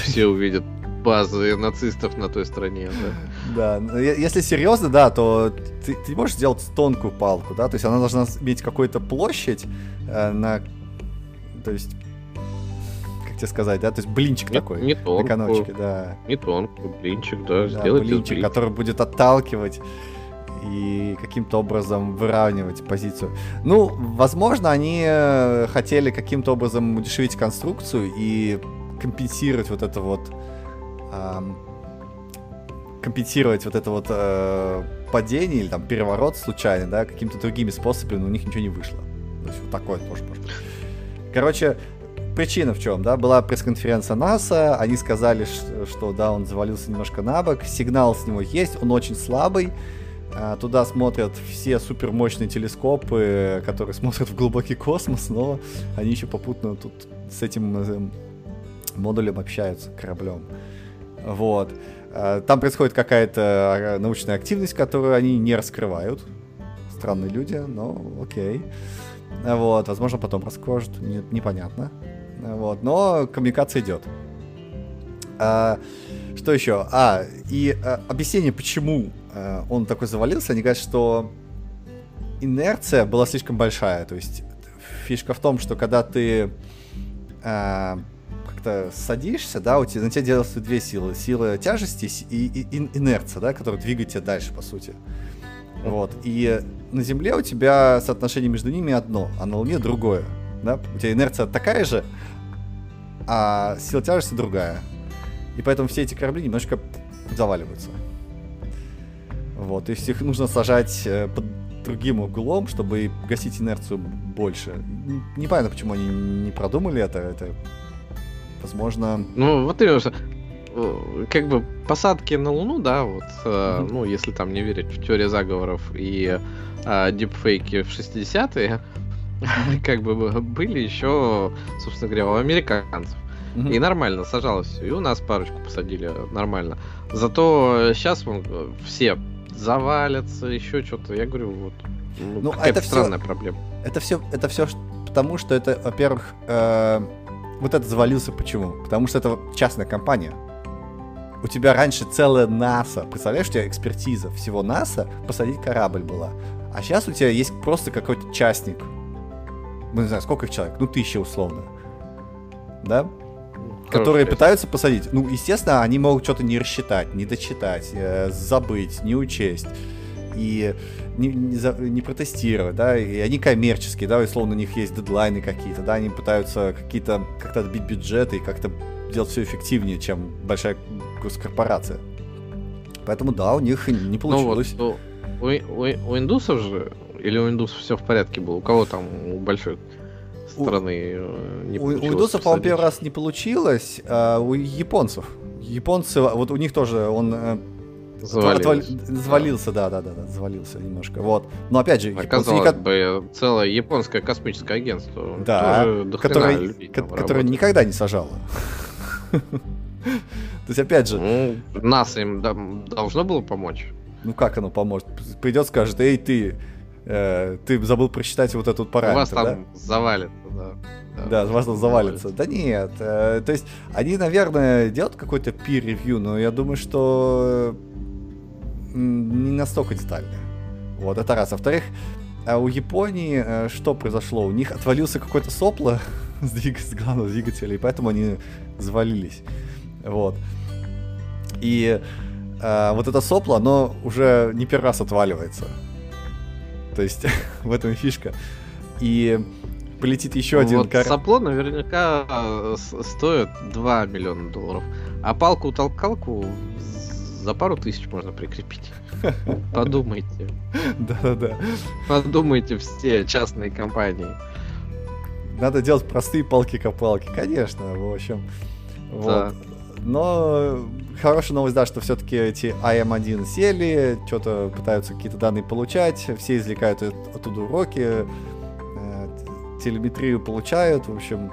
Все увидят базы нацистов на той стороне. Да, да если серьезно, да, то ты, ты можешь сделать тонкую палку, да, то есть она должна иметь какую-то площадь э, на, то есть, как тебе сказать, да, то есть блинчик не, такой не тонкую, на каночке, да. Не тонкую, блинчик, да, да сделать блинчик, блинчик, который будет отталкивать и каким-то образом выравнивать позицию. Ну, возможно, они э, хотели каким-то образом удешевить конструкцию и компенсировать вот это вот компенсировать вот это вот э, падение или там переворот случайный, да, какими-то другими способами, но у них ничего не вышло. То есть вот такое тоже может быть. Короче, причина в чем, да? Была пресс-конференция НАСА, они сказали, что, да, он завалился немножко на бок, сигнал с него есть, он очень слабый, а, Туда смотрят все супермощные телескопы, которые смотрят в глубокий космос, но они еще попутно тут с этим э, модулем общаются, кораблем. Вот. А, там происходит какая-то а, научная активность, которую они не раскрывают. Странные люди, но окей. Вот, возможно, потом расскажут, не, непонятно. Вот, но коммуникация идет. А, что еще? А, и а, объяснение, почему а, он такой завалился, они говорят, что инерция была слишком большая. То есть фишка в том, что когда ты а, как-то садишься, да, у тебя, на тебя делаются две силы. Сила тяжести и, и, и инерция, да, которая двигает тебя дальше, по сути. Вот. И на Земле у тебя соотношение между ними одно, а на Луне другое. Да? У тебя инерция такая же, а сила тяжести другая. И поэтому все эти корабли немножко заваливаются. Вот, есть их нужно сажать э, под другим углом, чтобы гасить инерцию больше. Непонятно, почему они не продумали это. Это, возможно... Ну, вот именно, э, как бы посадки на Луну, да, вот, mm-hmm. ну, если там не верить в теорию заговоров и э, дипфейки в 60-е, как бы были еще, собственно говоря, у американцев. Mm-hmm. И нормально сажалось. И у нас парочку посадили нормально. Зато сейчас вон, все завалятся, еще что-то. Я говорю, вот. Ну, ну это странная все, проблема. Это все, это все потому, что это, во-первых, э, вот это завалился почему? Потому что это частная компания. У тебя раньше целая НАСА, представляешь, у тебя экспертиза всего НАСА, посадить корабль была. А сейчас у тебя есть просто какой-то частник. Ну, не знаю, сколько их человек? Ну, тысяча условно. Да? которые пытаются посадить. Ну, естественно, они могут что-то не рассчитать, не дочитать, э, забыть, не учесть и не, не, за, не протестировать, да, и они коммерческие, да, условно у них есть дедлайны какие-то, да, они пытаются какие-то как-то отбить бюджеты и как-то делать все эффективнее, чем большая госкорпорация. Поэтому да, у них не получилось. Ну, вот, у, у, у индусов же, или у индусов все в порядке было? У кого там у большой страны э, не у, у индусов, по-моему, первый раз не получилось, а у японцев. Японцы, вот у них тоже он э, Завалился. Отвали... Завалился, да, да, да, да, завалился немножко. Вот. Но опять же, Оказалось никак... бы, целое японское космическое агентство. Да, которое, которое никогда не сажало. То есть, опять же... Ну, нас им должно было помочь. Ну, как оно поможет? Придет, скажет, эй, ты, э, ты забыл просчитать вот этот параметр, вас там да? завалится, да. Да, вас там завалится. Да нет, э, то есть они, наверное, делают какой-то peer-review, но я думаю, что не настолько детальные. Вот, это раз. Во-вторых, а у Японии э, что произошло? У них отвалился какой-то сопло с, двиг... с главного двигателя, и поэтому они завалились. Вот. И э, вот это сопло, оно уже не первый раз отваливается. То есть в этом и фишка. И полетит еще один вот кар... Сопло наверняка э, стоит 2 миллиона долларов. А палку-толкалку за пару тысяч можно прикрепить. Подумайте. Да-да-да. Подумайте все частные компании. Надо делать простые палки-копалки, конечно, в общем. Вот. Но хорошая новость, да, что все-таки эти АМ-1 сели, что-то пытаются какие-то данные получать, все извлекают оттуда уроки, э, телеметрию получают, в общем,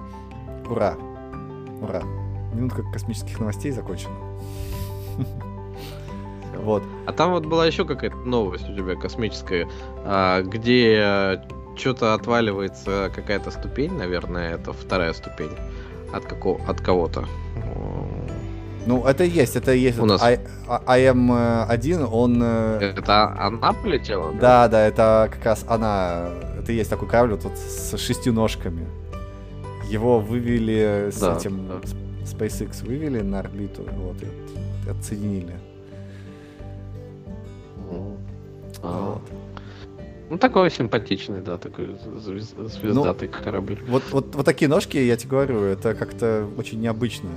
ура, ура. Минутка космических новостей закончена. Вот. А там вот была еще какая-то новость у тебя космическая, а, где что-то отваливается какая-то ступень, наверное, это вторая ступень от, какого, от кого-то. Ну, это есть, это есть. У нас... АМ-1, он... Э, это она полетела? Да, да, да, это как раз она. Это есть такой корабль вот с шестью ножками. Его вывели с да, этим... Да. SpaceX вывели на орбиту, вот, и отсоединили. А, вот. Ну, такой симпатичный, да, такой звездатый ну, корабль. Вот, вот, вот такие ножки, я тебе говорю, это как-то очень необычно.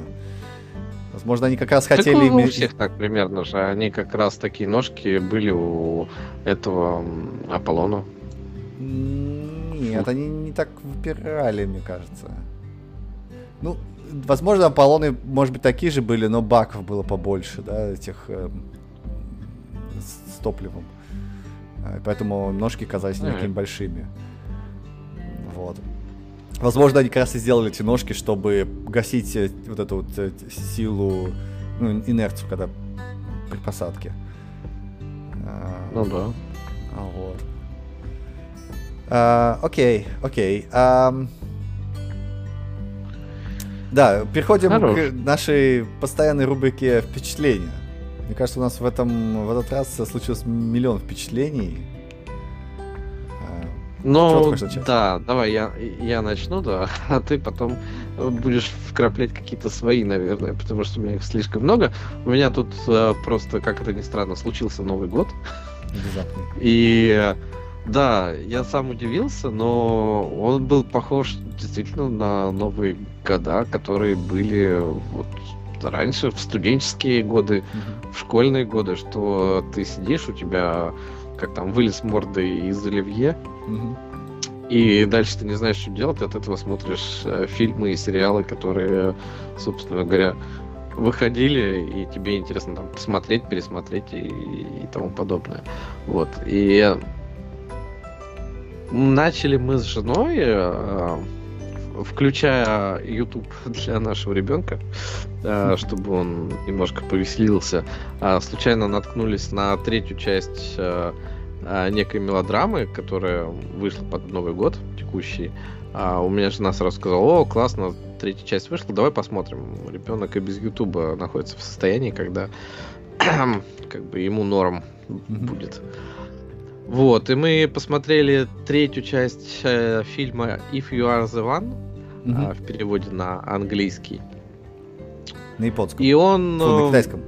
Возможно, они как раз хотели... Так у всех так примерно же. Они как раз такие ножки были у этого Аполлона. Нет, они не так выпирали, мне кажется. Ну, возможно, Аполлоны, может быть, такие же были, но баков было побольше, да, этих э, с топливом. Э, Поэтому ножки казались не такими большими. Вот. Возможно, они как раз и сделали эти ножки, чтобы гасить э, вот эту вот э, силу, ну, инерцию, когда при посадке. А, Ну да. а, вот. А, окей, окей. Ам, Да, переходим Хорош. к нашей постоянной рубрике впечатления. Мне кажется, у нас в этом в этот раз случилось миллион впечатлений. А, Ну, да, давай я, я начну, да, а ты потом будешь вкраплять какие-то свои, наверное, потому что у меня их слишком много. У меня тут э, просто, как это ни странно, случился Новый год. Внезапный. И э, да, я сам удивился, но он был похож действительно на новые года, которые были вот раньше, в студенческие годы, Мгм. в школьные годы, что ты сидишь, у тебя как там вылез мордой из оливье, Мгм. и дальше ты не знаешь, что делать, от этого смотришь э, фильмы и сериалы, которые, собственно говоря, выходили, и тебе интересно там посмотреть, пересмотреть и, и тому подобное. Вот. И начали мы с женой, э, включая YouTube для нашего ребенка, э, чтобы он немножко повеселился, а случайно наткнулись на третью часть э, э, некой мелодрамы, которая вышла под Новый год текущий. А у меня жена сразу сказала, о, классно, третья часть вышла, давай посмотрим. Ребенок и без Ютуба находится в состоянии, когда как бы ему норм будет. Вот, и мы посмотрели третью часть э, фильма If You Are the One, Мгм. а, в переводе на английский. На японском. И он... Фу, на э, китайском.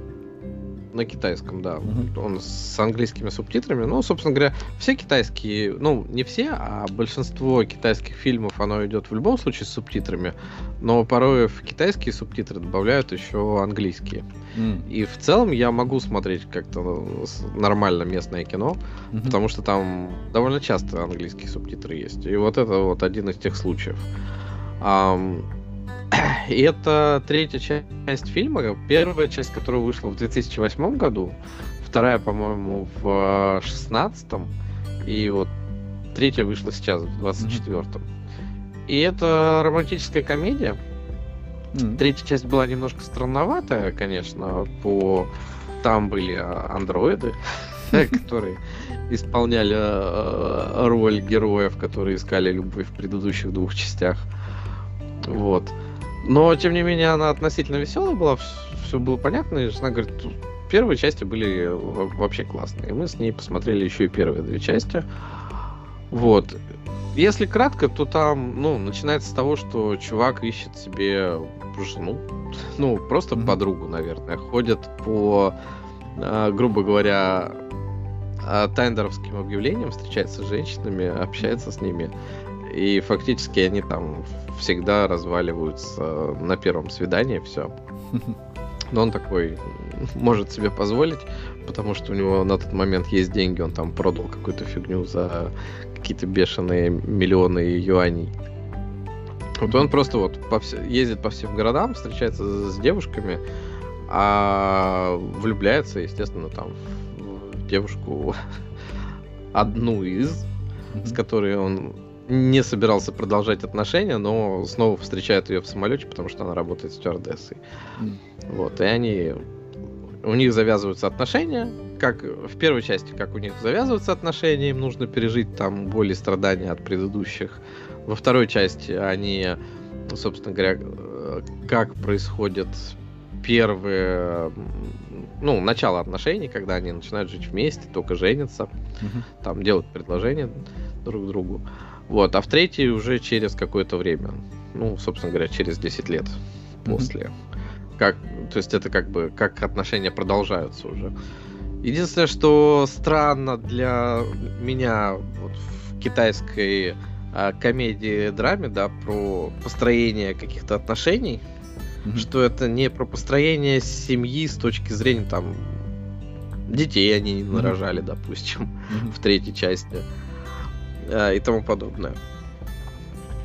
на китайском, да. Мгм. Он с английскими субтитрами. Ну, собственно говоря, все китайские, ну, не все, а большинство китайских фильмов, оно идет в любом случае с субтитрами, но порой в китайские субтитры добавляют еще английские. М. И в целом я могу смотреть как-то ну, нормально местное кино, Мгм. потому что там довольно часто английские субтитры есть. И вот это вот один из тех случаев. И это третья часть фильма, первая часть, которая вышла в 2008 году, вторая, по-моему, в 2016, и вот третья вышла сейчас, в 2024. И это романтическая комедия. Третья часть была немножко странноватая, конечно, по там были а, андроиды, которые исполняли э, роль героев, которые искали любовь в предыдущих двух частях. Вот. Но, тем не менее, она относительно веселая была, все было понятно, и жена говорит, «Тут первые части были во- вообще классные. И мы с ней посмотрели еще и первые две части. Вот. Если кратко, то там, ну, начинается с того, что чувак ищет себе жену, ну, просто Мгм. подругу, наверное, ходят по, а, грубо говоря, а, тайндеровским объявлениям, встречается с женщинами, общается с ними, и фактически они там всегда разваливаются на первом свидании, все. Но он такой может себе позволить, потому что у него на тот момент есть деньги, он там продал какую-то фигню за какие-то бешеные миллионы юаней. Вот он просто вот по вс- ездит по всем городам, встречается с девушками, а влюбляется, естественно, там в девушку одну из, с которой он не собирался продолжать отношения, но снова встречает ее в самолете, потому что она работает стюардессой. М. Вот, и они... У них завязываются отношения, как в первой части, как у них завязываются отношения, им нужно пережить там боль и страдания от предыдущих. Во второй части они, собственно говоря, как происходят первые, ну, начало отношений, когда они начинают жить вместе, только женятся Мгм. там делают предложения друг другу. Вот, а в третьей уже через какое-то время. Ну, собственно говоря, через 10 лет после. Как, то есть это как бы как отношения продолжаются уже. Единственное, что странно для меня вот в китайской а, комедии драме, да, про построение каких-то отношений, Мгм. что это не про построение семьи с точки зрения там детей они не нарожали, допустим Мгм. в третьей части э, и тому подобное.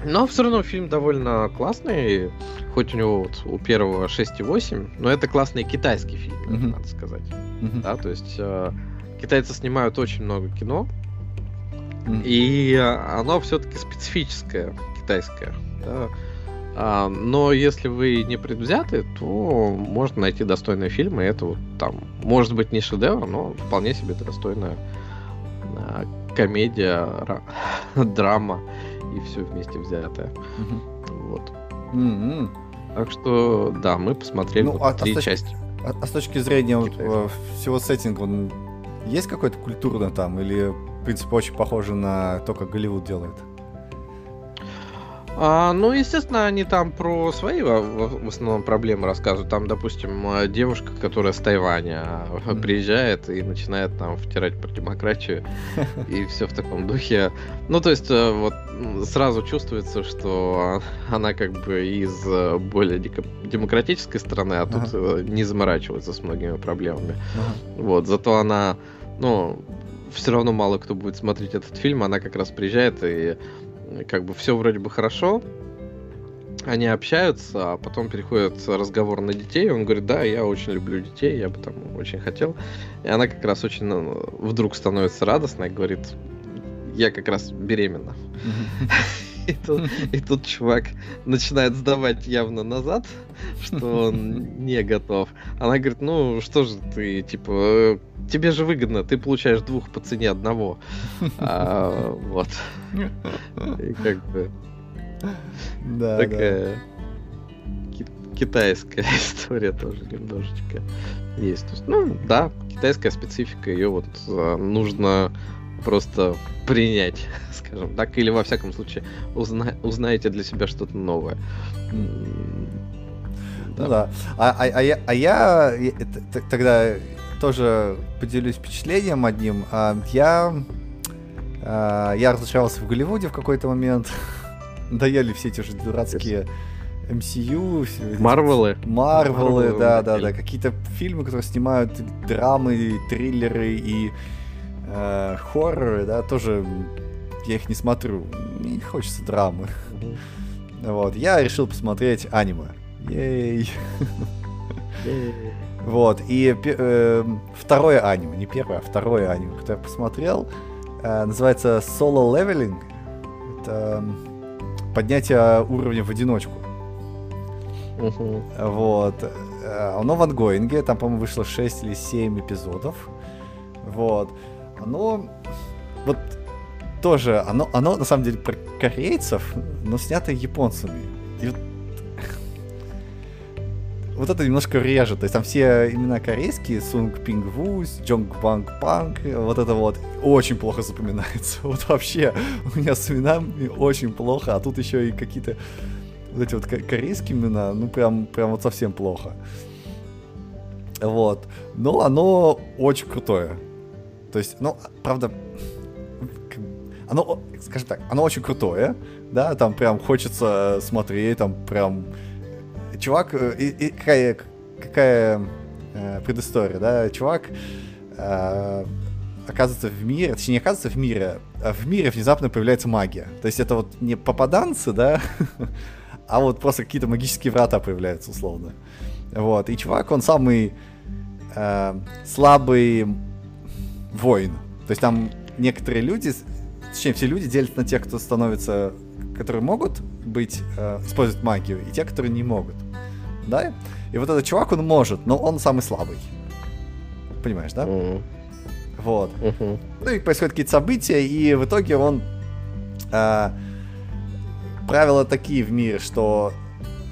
Но все равно фильм довольно классный. хоть у него вот у первого 6,8, но это классный китайский фильм, mm-hmm. надо сказать. Mm-hmm. Да, то есть э, китайцы снимают очень много кино, mm-hmm. и оно все-таки специфическое, китайское. Да? А, но если вы не предвзяты, то можно найти достойные фильмы. Это вот там, может быть, не шедевр, но вполне себе достойная а, комедия, драма и все вместе взятое. Mm-hmm. Вот. Mm-hmm. Так что, да, мы посмотрели ну, вот а, три а части. А, а с точки зрения вот, э, всего сеттинга, он есть какой-то культурно там или, в принципе, очень похоже на то, как Голливуд делает? А, ну, естественно, они там про свои в, основном проблемы рассказывают. Там, допустим, девушка, которая с Тайваня mm. приезжает и начинает там втирать про демократию и все в таком духе. Ну, то есть, э, вот сразу чувствуется, что она как бы из э, более демократической стороны, а тут uh-huh. не заморачивается с многими проблемами. Uh-huh. Вот, зато она, ну, все равно мало кто будет смотреть этот фильм, она как раз приезжает и как бы все вроде бы хорошо, они общаются, а потом переходит разговор на детей, он говорит, да, я очень люблю детей, я бы там очень хотел. И она как раз очень ну, вдруг становится радостной, говорит, я как раз беременна. И тут, и тут чувак начинает сдавать явно назад, что он не готов. Она говорит, ну что же ты, типа, тебе же выгодно, ты получаешь двух по цене одного. А, вот. И как бы... Да, такая да. китайская история тоже немножечко есть. есть. Ну, да, китайская специфика, ее вот а, нужно просто принять, скажем так, или во всяком случае узна узнаете для себя что-то новое. Ну да. А, а, а я, а я тогда тоже поделюсь впечатлением одним. А, я, а, я разочаровался в Голливуде в какой-то момент. Доели все эти же дурацкие MCU. Марвелы. Марвелы, да, да, да. Какие-то фильмы, которые снимают драмы, триллеры и э, хорроры, да, тоже я их не смотрю. Мне не хочется драмы. Вот. Я решил посмотреть аниме. Ей. Вот, и э, второе аниме, не первое, а второе аниме, которое я посмотрел, э, называется Solo Leveling. Это поднятие уровня в одиночку. Uh-huh. Вот. Э, оно в ангоинге, там, по-моему, вышло 6 или 7 эпизодов. Вот. Оно... Вот тоже, оно, оно на самом деле про корейцев, но снято японцами. И вот это немножко режет. То есть там все имена корейские, Сунг Пинг Ву, Джонг Банг Панг, вот это вот очень плохо запоминается. Вот вообще у меня с именами очень плохо, а тут еще и какие-то вот эти вот корейские имена, ну прям, прям вот совсем плохо. Вот. Но оно очень крутое. То есть, ну, правда, оно, скажем так, оно очень крутое, да, там прям хочется смотреть, там прям чувак, э, и, и какая, какая э, предыстория, да, чувак э, оказывается в мире, точнее не оказывается в мире, а в мире внезапно появляется магия. То есть это вот не попаданцы, да, а вот просто какие-то магические врата появляются условно. Вот, и чувак, он самый э, слабый воин. То есть там некоторые люди, точнее все люди делятся на тех, кто становится, которые могут быть, э, использовать магию, и те, которые не могут да? И вот этот чувак, он может, но он самый слабый. Понимаешь, да? Mm-hmm. Вот. Mm-hmm. Ну и происходят какие-то события, и в итоге он... Э, правила такие в мире, что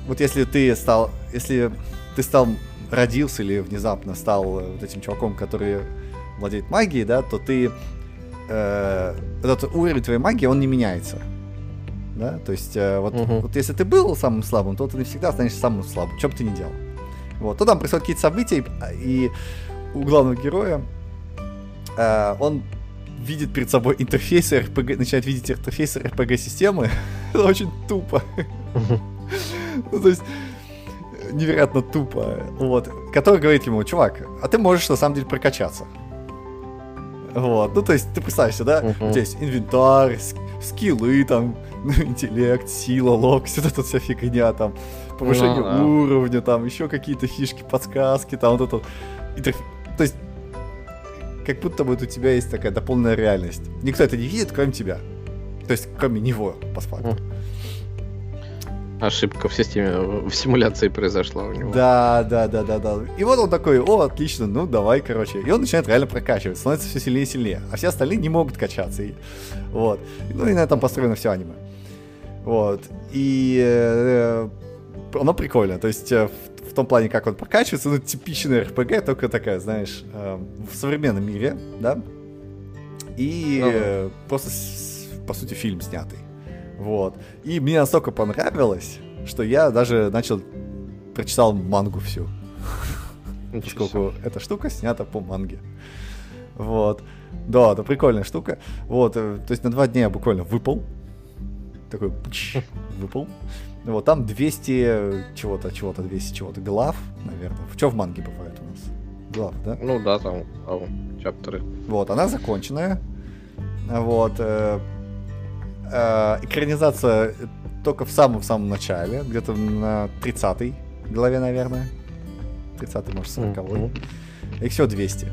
вот если ты стал... Если ты стал... Родился или внезапно стал вот этим чуваком, который владеет магией, да, то ты... Э, этот уровень твоей магии, он не меняется да, то есть э, вот, угу. вот если ты был самым слабым, то ты не всегда останешься самым слабым, что бы ты ни делал. Вот, то там происходят какие-то события, и у главного героя э, он видит перед собой интерфейсы RPG, начинает видеть интерфейсы RPG-системы. Это очень тупо. ну, то есть, невероятно тупо. Вот. Который говорит ему, чувак, а ты можешь на самом деле прокачаться. Вот. Ну, то есть, ты представь себе, да? Uh-huh. У тебя есть инвентарь, скиллы, там, ну, интеллект, сила, локоть, вот эта вся фигня там, повышение Ну, да. уровня, там еще какие-то фишки, подсказки, там вот это. интерф- То есть, как будто бы вот у тебя есть такая дополненная реальность. Никто это не видит, кроме тебя. То есть, кроме него, по факту. Ошибка в системе, в симуляции произошла у него. Да, да, да, да, да. И вот он такой, о, отлично, ну давай, короче. И он начинает реально прокачивать, становится все сильнее и сильнее. А все остальные не могут качаться. И, вот. Ну и на этом построено все аниме. Вот. И э, оно прикольно. То есть э, в, в том плане, как он прокачивается, ну, типичный РПГ, только такая, знаешь, э, в современном мире, да? И Ага. э, просто, с- по сути, фильм снятый. Вот. И мне настолько понравилось, что я даже начал прочитал мангу всю, поскольку эта штука снята по манге. Вот. Да, это прикольная штука. Вот, э, то есть на два дня я буквально выпал. Такой пч, выпал. Вот, там 200 чего-то, чего-то, 200 чего-то глав, наверное. Что в манге бывает у нас? Глав, да? Ну да, там ау, чаптеры. Вот, она законченная. Вот. э, э, экранизация только в самом-самом начале, где-то на 30-й главе, наверное. 30-й, может, 40-й. Мгм. Их всего 200.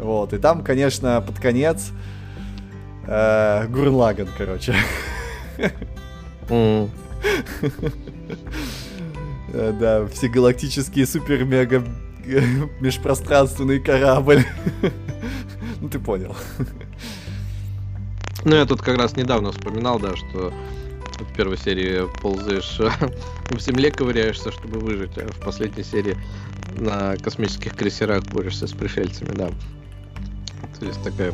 Вот, и там, конечно, под конец э, Гурлаган, короче. Э, Да, всегалактический супер-мега э, межпространственный корабль. Ну, ты понял. Ну, я тут как раз недавно вспоминал, да, что в первой серии ползаешь в земле, ковыряешься, чтобы выжить, а в последней серии на космических крейсерах борешься с пришельцами, да. То есть такая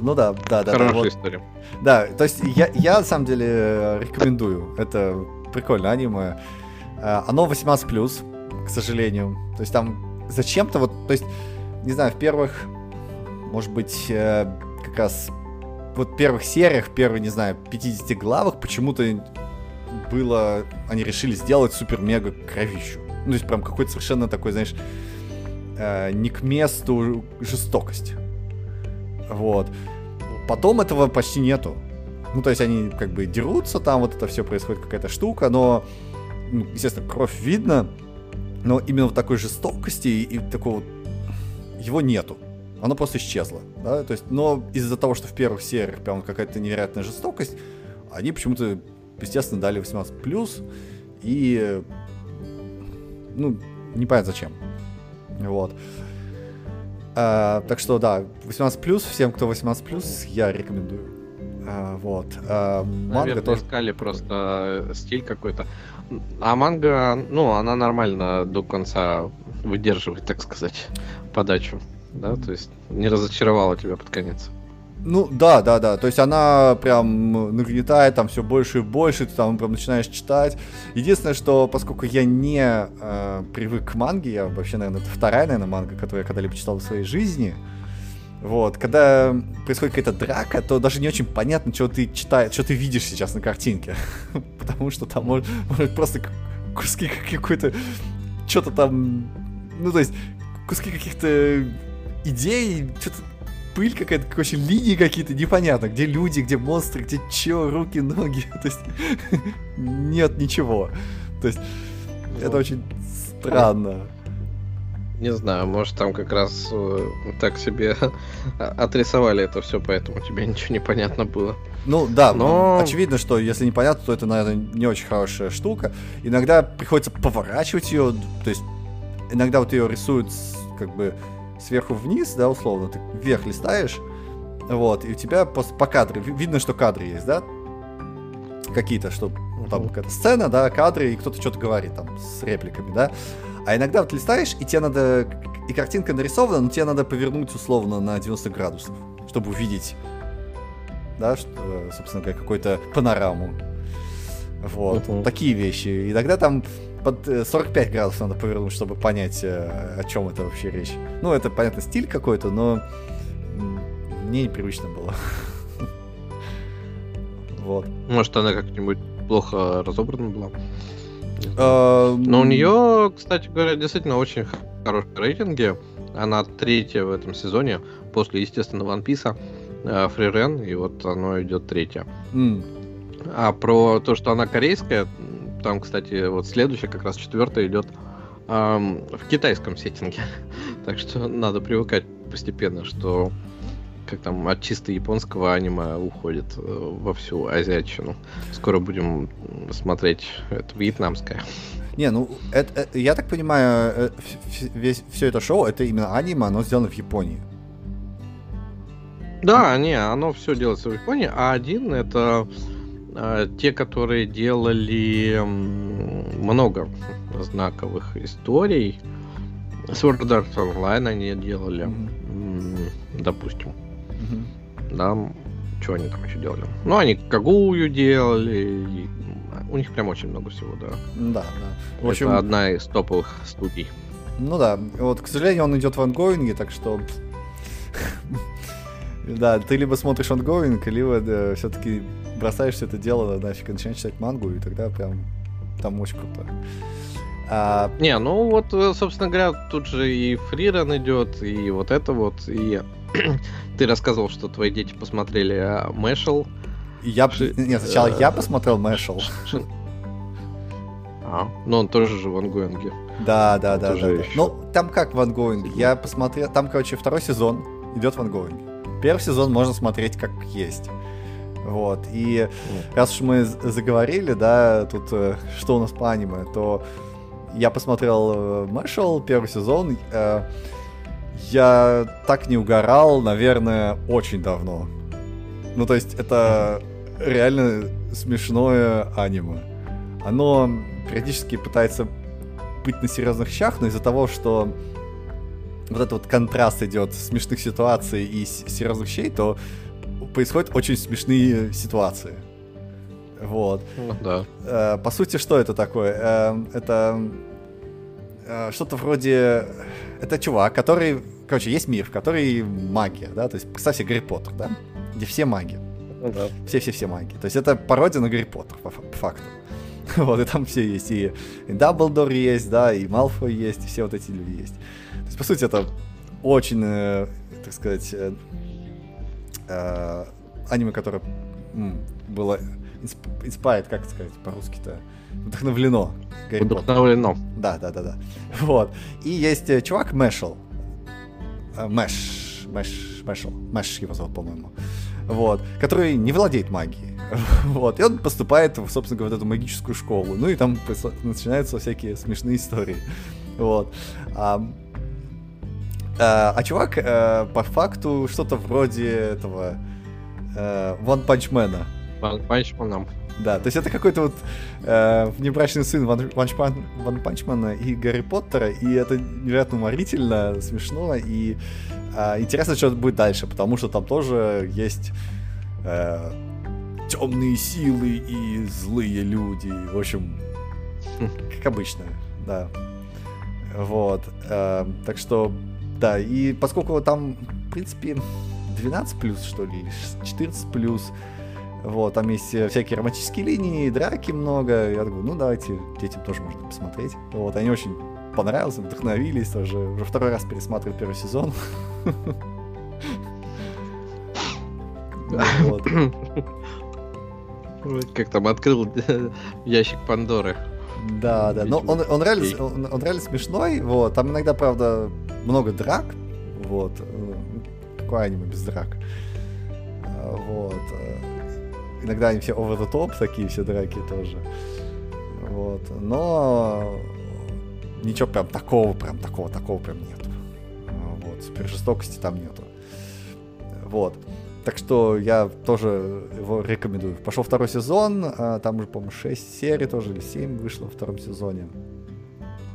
Ну да, да, да. да, хорошая вот. история. Да, то есть я, я на самом деле рекомендую. Это прикольное аниме. Э, Оно 18+, к сожалению. То есть там зачем-то вот, то есть, не знаю, в первых, может быть, э, как раз вот первых сериях, в первых, не знаю, 50 главах почему-то было, они решили сделать супер-мега кровищу. Ну, то есть прям какой-то совершенно такой, знаешь, э, не к месту жестокость. Вот. Потом этого почти нету. Ну, то есть они как бы дерутся, там вот это все происходит, какая-то штука, но, ну, естественно, кровь видно, но именно вот такой жестокости и, такого его нету. Оно просто исчезло, да, то есть, но из-за того, что в первых сериях прям какая-то невероятная жестокость, они почему-то, естественно, дали 18+, и, ну, непонятно зачем. Вот. А, так что, да, 18+, всем, кто 18+, я рекомендую. А, вот. А, манга Наверное, тоже... искали просто э, стиль какой-то. А манга, ну, она нормально до конца выдерживает, так сказать, подачу. Да, то есть не разочаровала тебя под конец. Ну, да, да, да. То есть она прям нагнетает там все больше и больше, ты там прям начинаешь читать. Единственное, что поскольку я не э, привык к манге, я вообще, наверное, это вторая, наверное, манга, которую я когда-либо читал в своей жизни. Вот, когда происходит какая-то драка, то даже не очень понятно, что ты читаешь, что ты видишь сейчас на картинке. Потому что там может, может просто куски какой-то, что-то там, ну то есть куски каких-то идей, что-то пыль какая-то, короче, линии какие-то, непонятно, где люди, где монстры, где чё, руки, ноги, то есть нет ничего. То есть это Ну, очень странно. Не знаю, может там как раз э, так себе отрисовали это все, поэтому тебе ничего не понятно было. Ну да, Но- очевидно, что если непонятно, то это, наверное, не очень хорошая штука. Иногда приходится поворачивать ее, то есть иногда вот ее рисуют как бы сверху вниз, да, условно, ты вверх листаешь, вот, и у тебя по кадру, ви- видно, что кадры есть, да, какие-то, что ну, там какая-то сцена, да, кадры, и кто-то что-то говорит там с репликами, да. А иногда вот листаешь, и тебе надо, и картинка нарисована, но тебе надо повернуть условно на 90 градусов, чтобы увидеть да, что, собственно говоря, какую-то панораму. Вот, Мгм. такие вещи. Иногда там под э, 45 градусов надо повернуть, чтобы понять, э, о чем это вообще речь. Ну, это, понятно, стиль какой-то, но мне непривычно было. Вот. Может она как-нибудь плохо разобрана была. А, Но у нее, кстати говоря, действительно очень хорошие рейтинги. Она третья в этом сезоне, после, естественно, One Piece. Фрирен, и вот оно идет третье. Mm. А про то, что она корейская, там, кстати, вот следующая, как раз четвертая идет эм, в китайском сеттинге. так что надо привыкать постепенно, что как там от чисто японского аниме уходит э, во всю азиатчину. Скоро будем смотреть это вьетнамское. Не, ну, это, это, я так понимаю, э, весь, все это шоу, это именно аниме, оно сделано в Японии. Да, не, оно все делается в Японии, а один это те, которые делали много знаковых историй. Sword Art Online они делали, mm-hmm. допустим. Mm-hmm. Да, что они там еще делали? Ну, они Кагую делали, у них прям очень много всего, да. Да, да. В общем... Это одна из топовых студий. Ну да, вот, к сожалению, он идет в ongoing е, так что... Да, ты либо смотришь ongoing, либо да, все-таки бросаешь это дело, нафиг, начинаешь читать мангу, и тогда прям там очень круто. А... Не, ну вот, э, собственно говоря, тут же и Фрирен идет, и вот это вот, и ты рассказывал, что твои дети посмотрели Мэшел. Я... Нет, сначала я посмотрел Мэшел. А, ну он тоже же в ongoing е. Да, да, да, да. Ну, там как в ongoing е? Я посмотрел, там, короче, второй сезон идет в ongoing е. Первый сезон можно смотреть как есть. Вот. И раз уж мы заговорили, да, тут э, что у нас по аниме, то я посмотрел Мэшел, первый сезон. Э, я так не угорал, наверное, очень давно. Ну, то есть, это реально смешное аниме. Оно периодически пытается быть на серьезных щах, но из-за того, что вот этот вот контраст идет смешных ситуаций и серьезных щей, то происходят очень смешные ситуации. Вот. Ну, да. Э, по сути, что это такое? Э, это э, что-то вроде... Это чувак, который... Короче, есть мир, в который магия, да? То есть, представь себе Гарри Поттер, да? Где все маги. Ну, да. Все-все-все маги. То есть, это пародия на Гарри Поттер, по, по факту. вот, и там все есть. И, и Дамблдор есть, да, и Малфой есть, и все вот эти люди есть. По сути, это очень, э, так сказать, э, э, аниме, которое м, было inspired, как сказать по-русски-то, вдохновлено. Гарри вдохновлено. Да, да, да, да. Вот. И есть э, чувак Мэшел. Э, Мэш. Мэш. Мэшел. Мэш его зовут, по-моему. Вот. Который не владеет магией. Вот. И он поступает, собственно говоря, в эту магическую школу. Ну и там начинаются всякие смешные истории. Вот. А, а, а чувак а, по факту что-то вроде этого а, One Punch Man. One Punch Man. Да, то есть это какой-то вот э, внебрачный сын Ван, Ван, Ван Панчмана и Гарри Поттера, и это невероятно уморительно, смешно, и э, интересно, что будет дальше, потому что там тоже есть э, темные силы и злые люди, в общем, как обычно, да. Вот, э, так что, да, и поскольку там, в принципе, 12 плюс, что ли, 14 плюс, вот, там есть э, всякие романтические линии, драки много. Я такой, ну давайте, детям тоже можно посмотреть. Вот, они очень понравились, вдохновились тоже. Уже второй раз пересматриваю первый сезон. Как там открыл ящик Пандоры. Да, да. Но он, он, реально, он, он реально смешной. Вот. Там иногда, правда, много драк. Вот. Какое аниме без драк. Вот. Иногда они все over the top, такие все драки тоже. Вот. Но ничего прям такого, прям такого, такого прям нету. Вот. Супер жестокости там нету. Вот. Так что я тоже его рекомендую. Пошел второй сезон, а, там уже, по-моему, 6 серий тоже, или 7 вышло во втором сезоне.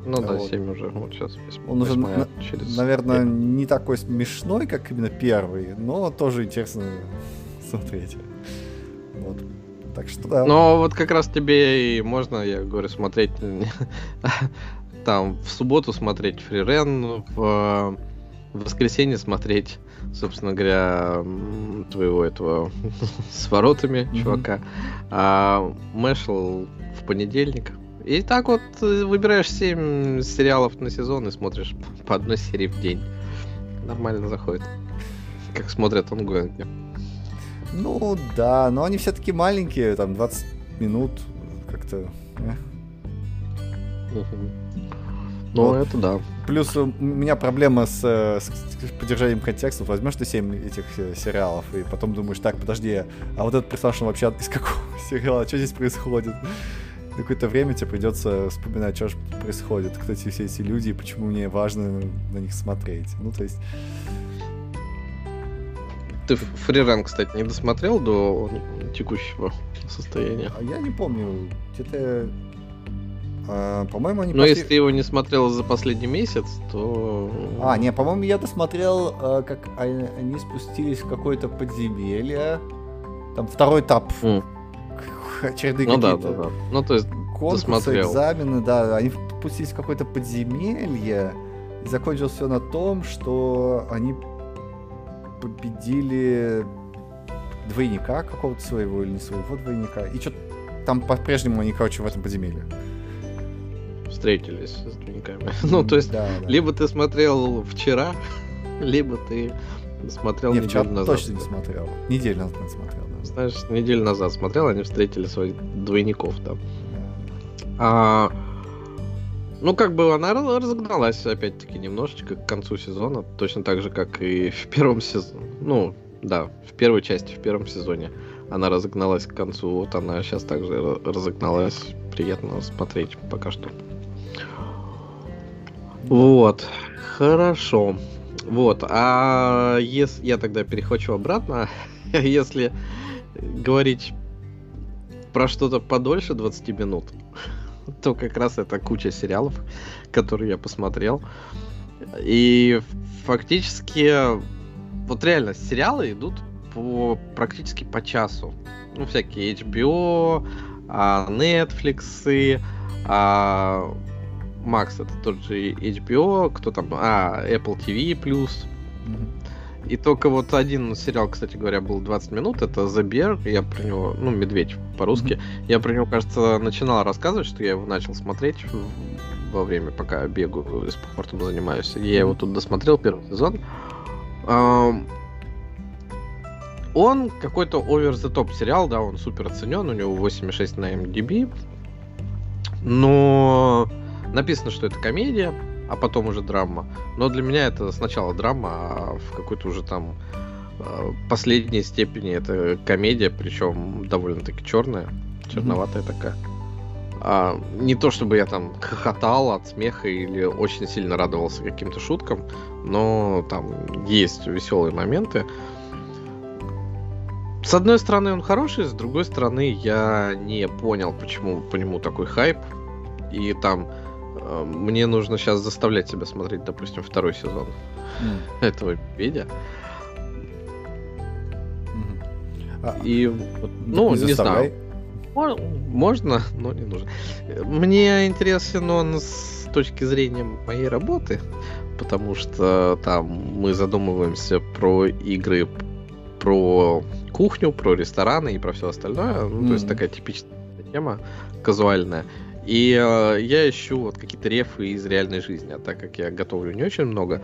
Ну вот. да, 7 уже, вот сейчас. Он уже, на, через наверное, 7. не такой смешной, как именно первый, но тоже интересно смотреть. Вот. Так что да. Но вот как раз тебе и можно, я говорю, смотреть там в субботу смотреть фрирен, в воскресенье смотреть, собственно говоря, твоего этого с воротами mm-hmm. чувака, а Мэшл в понедельник. И так вот э, выбираешь 7 сериалов на сезон и смотришь по одной серии в день. Нормально заходит. Как смотрят онгоинги. Ну да, но они все таки маленькие, там 20 минут как-то. э. Ну, Вот. это да. Плюс у меня проблема с, э, с- с поддержанием контекста. Возьмешь ты 7 этих э, сериалов, и потом думаешь, так, подожди, а вот этот персонаж он вообще из какого сериала? Что здесь происходит? Какое-то время тебе придется вспоминать, что же происходит, кто эти все эти люди, и почему мне важно на них смотреть. Ну, то есть, Ты фриран, кстати, не досмотрел до текущего состояния? а я не помню, где-то... а, по-моему, они Но пошли- если ты его не смотрел за последний месяц, то... А, не, по-моему, я досмотрел, э, как они спустились в какое-то подземелье. Там второй этап. К- Очередные Ну да, да, да. Ну, то есть, конкурсы, досмотрел. экзамены, да. Они спустились в какое-то подземелье. И закончилось все на том, что они победили двойника какого-то своего или не своего двойника. И что там по-прежнему они, короче, в этом подземелье. Встретились с двойниками. Ну, то есть, Да, да. либо ты смотрел вчера, либо ты смотрел Не, неделю назад. точно не смотрел. Неделю назад не смотрел, да. Знаешь, неделю назад смотрел, они встретили своих двойников там. А, ну, как бы она раз- разогналась, опять-таки, немножечко к концу сезона, точно так же, как и в первом сезоне. Ну, да, в первой части, в первом сезоне она разогналась к концу, вот она сейчас также ра- разогналась. Приятно смотреть пока что. Вот, хорошо. Вот, а если я тогда перехвачу обратно, если говорить про что-то подольше 20 минут, то как раз это куча сериалов, которые я посмотрел. И фактически, вот реально, сериалы идут по практически по часу. Ну, всякие HBO, а, Netflix, а, Max это тот же HBO, кто там, а, Apple TV+, Мгм. и только вот один сериал, кстати говоря, был 20 минут, это The Bear, я про него, ну, Медведь по-русски, я про него, кажется, начинал рассказывать, что я его начал смотреть во время, пока бегаю и спортом занимаюсь. Я его тут досмотрел, первый сезон. Он какой-то over the top сериал, да, он супер оценен, у него 8,6 на MDB. Но написано, что это комедия, а потом уже драма. Но для меня это сначала драма, а в какой-то уже там э, последней степени это комедия, причем довольно-таки черная, черноватая такая. А, не то чтобы я там хохотал от смеха или очень сильно радовался каким-то шуткам, но там есть веселые моменты. С одной стороны он хороший, с другой стороны я не понял, почему по нему такой хайп. И там мне нужно сейчас заставлять себя смотреть, допустим, второй сезон М, этого видео. мгм. А, И вот, ну, не, заставляй. знаю. Мо- Можно, но не нужно. Мне интересен он с точки зрения моей работы, потому что там мы задумываемся про игры, про кухню, про рестораны и про все остальное. Ну, то есть такая типичная тема, казуальная. И э, я ищу вот какие-то рефы из реальной жизни, а так как я готовлю не очень много,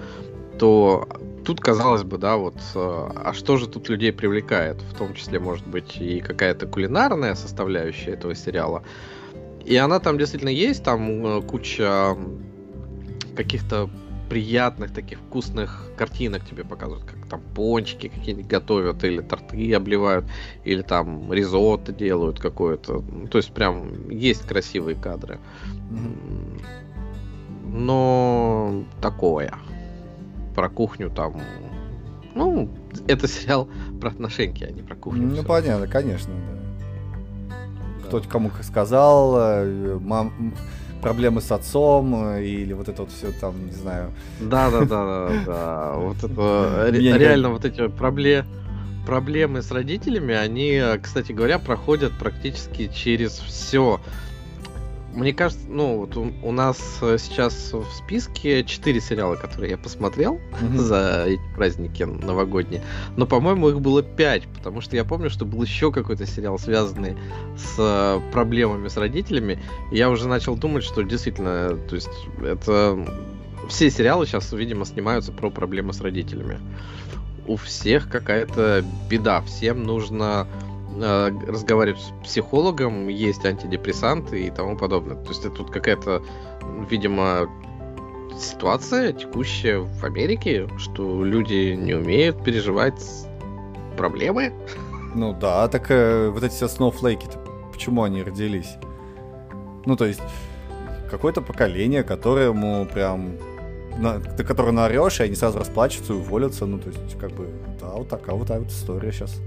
то тут казалось бы, да, вот, э, а что же тут людей привлекает? В том числе, может быть, и какая-то кулинарная составляющая этого сериала. И она там действительно есть, там э, куча каких-то приятных таких вкусных картинок тебе показывают, как там пончики какие-нибудь готовят, или торты обливают, или там ризотто делают какое-то. Ну, То есть прям есть красивые кадры. Но такое. Про кухню там... Ну, это сериал про отношения, а не про кухню. Ну, понятно, конечно, да. Да. Кто кому сказал, э, мам, проблемы с отцом, э, или вот это вот все там, не знаю. Да, да, да, да, да. Вот это реально вот эти пробле- проблемы с родителями, они, э, кстати говоря, проходят практически через все. Мне кажется, ну вот у, у нас э, сейчас в списке 4 сериала, которые я посмотрел Мгм. за эти праздники новогодние. Но, по-моему, их было 5, потому что я помню, что был еще какой-то сериал, связанный с э, проблемами с родителями. И я уже начал думать, что действительно, то есть это все сериалы сейчас, видимо, снимаются про проблемы с родителями. у всех какая-то беда. Всем нужно разговаривать с психологом, есть антидепрессанты и тому подобное. То есть это тут какая-то, видимо, ситуация текущая в Америке, что люди не умеют переживать проблемы. Ну да, так э, вот эти все сноуфлейки, почему они родились? Ну, то есть, какое-то поколение, которому прям на, ты который наорешь, и они сразу расплачутся и уволятся. Ну, то есть, как бы, да, вот такая вот, вот история сейчас.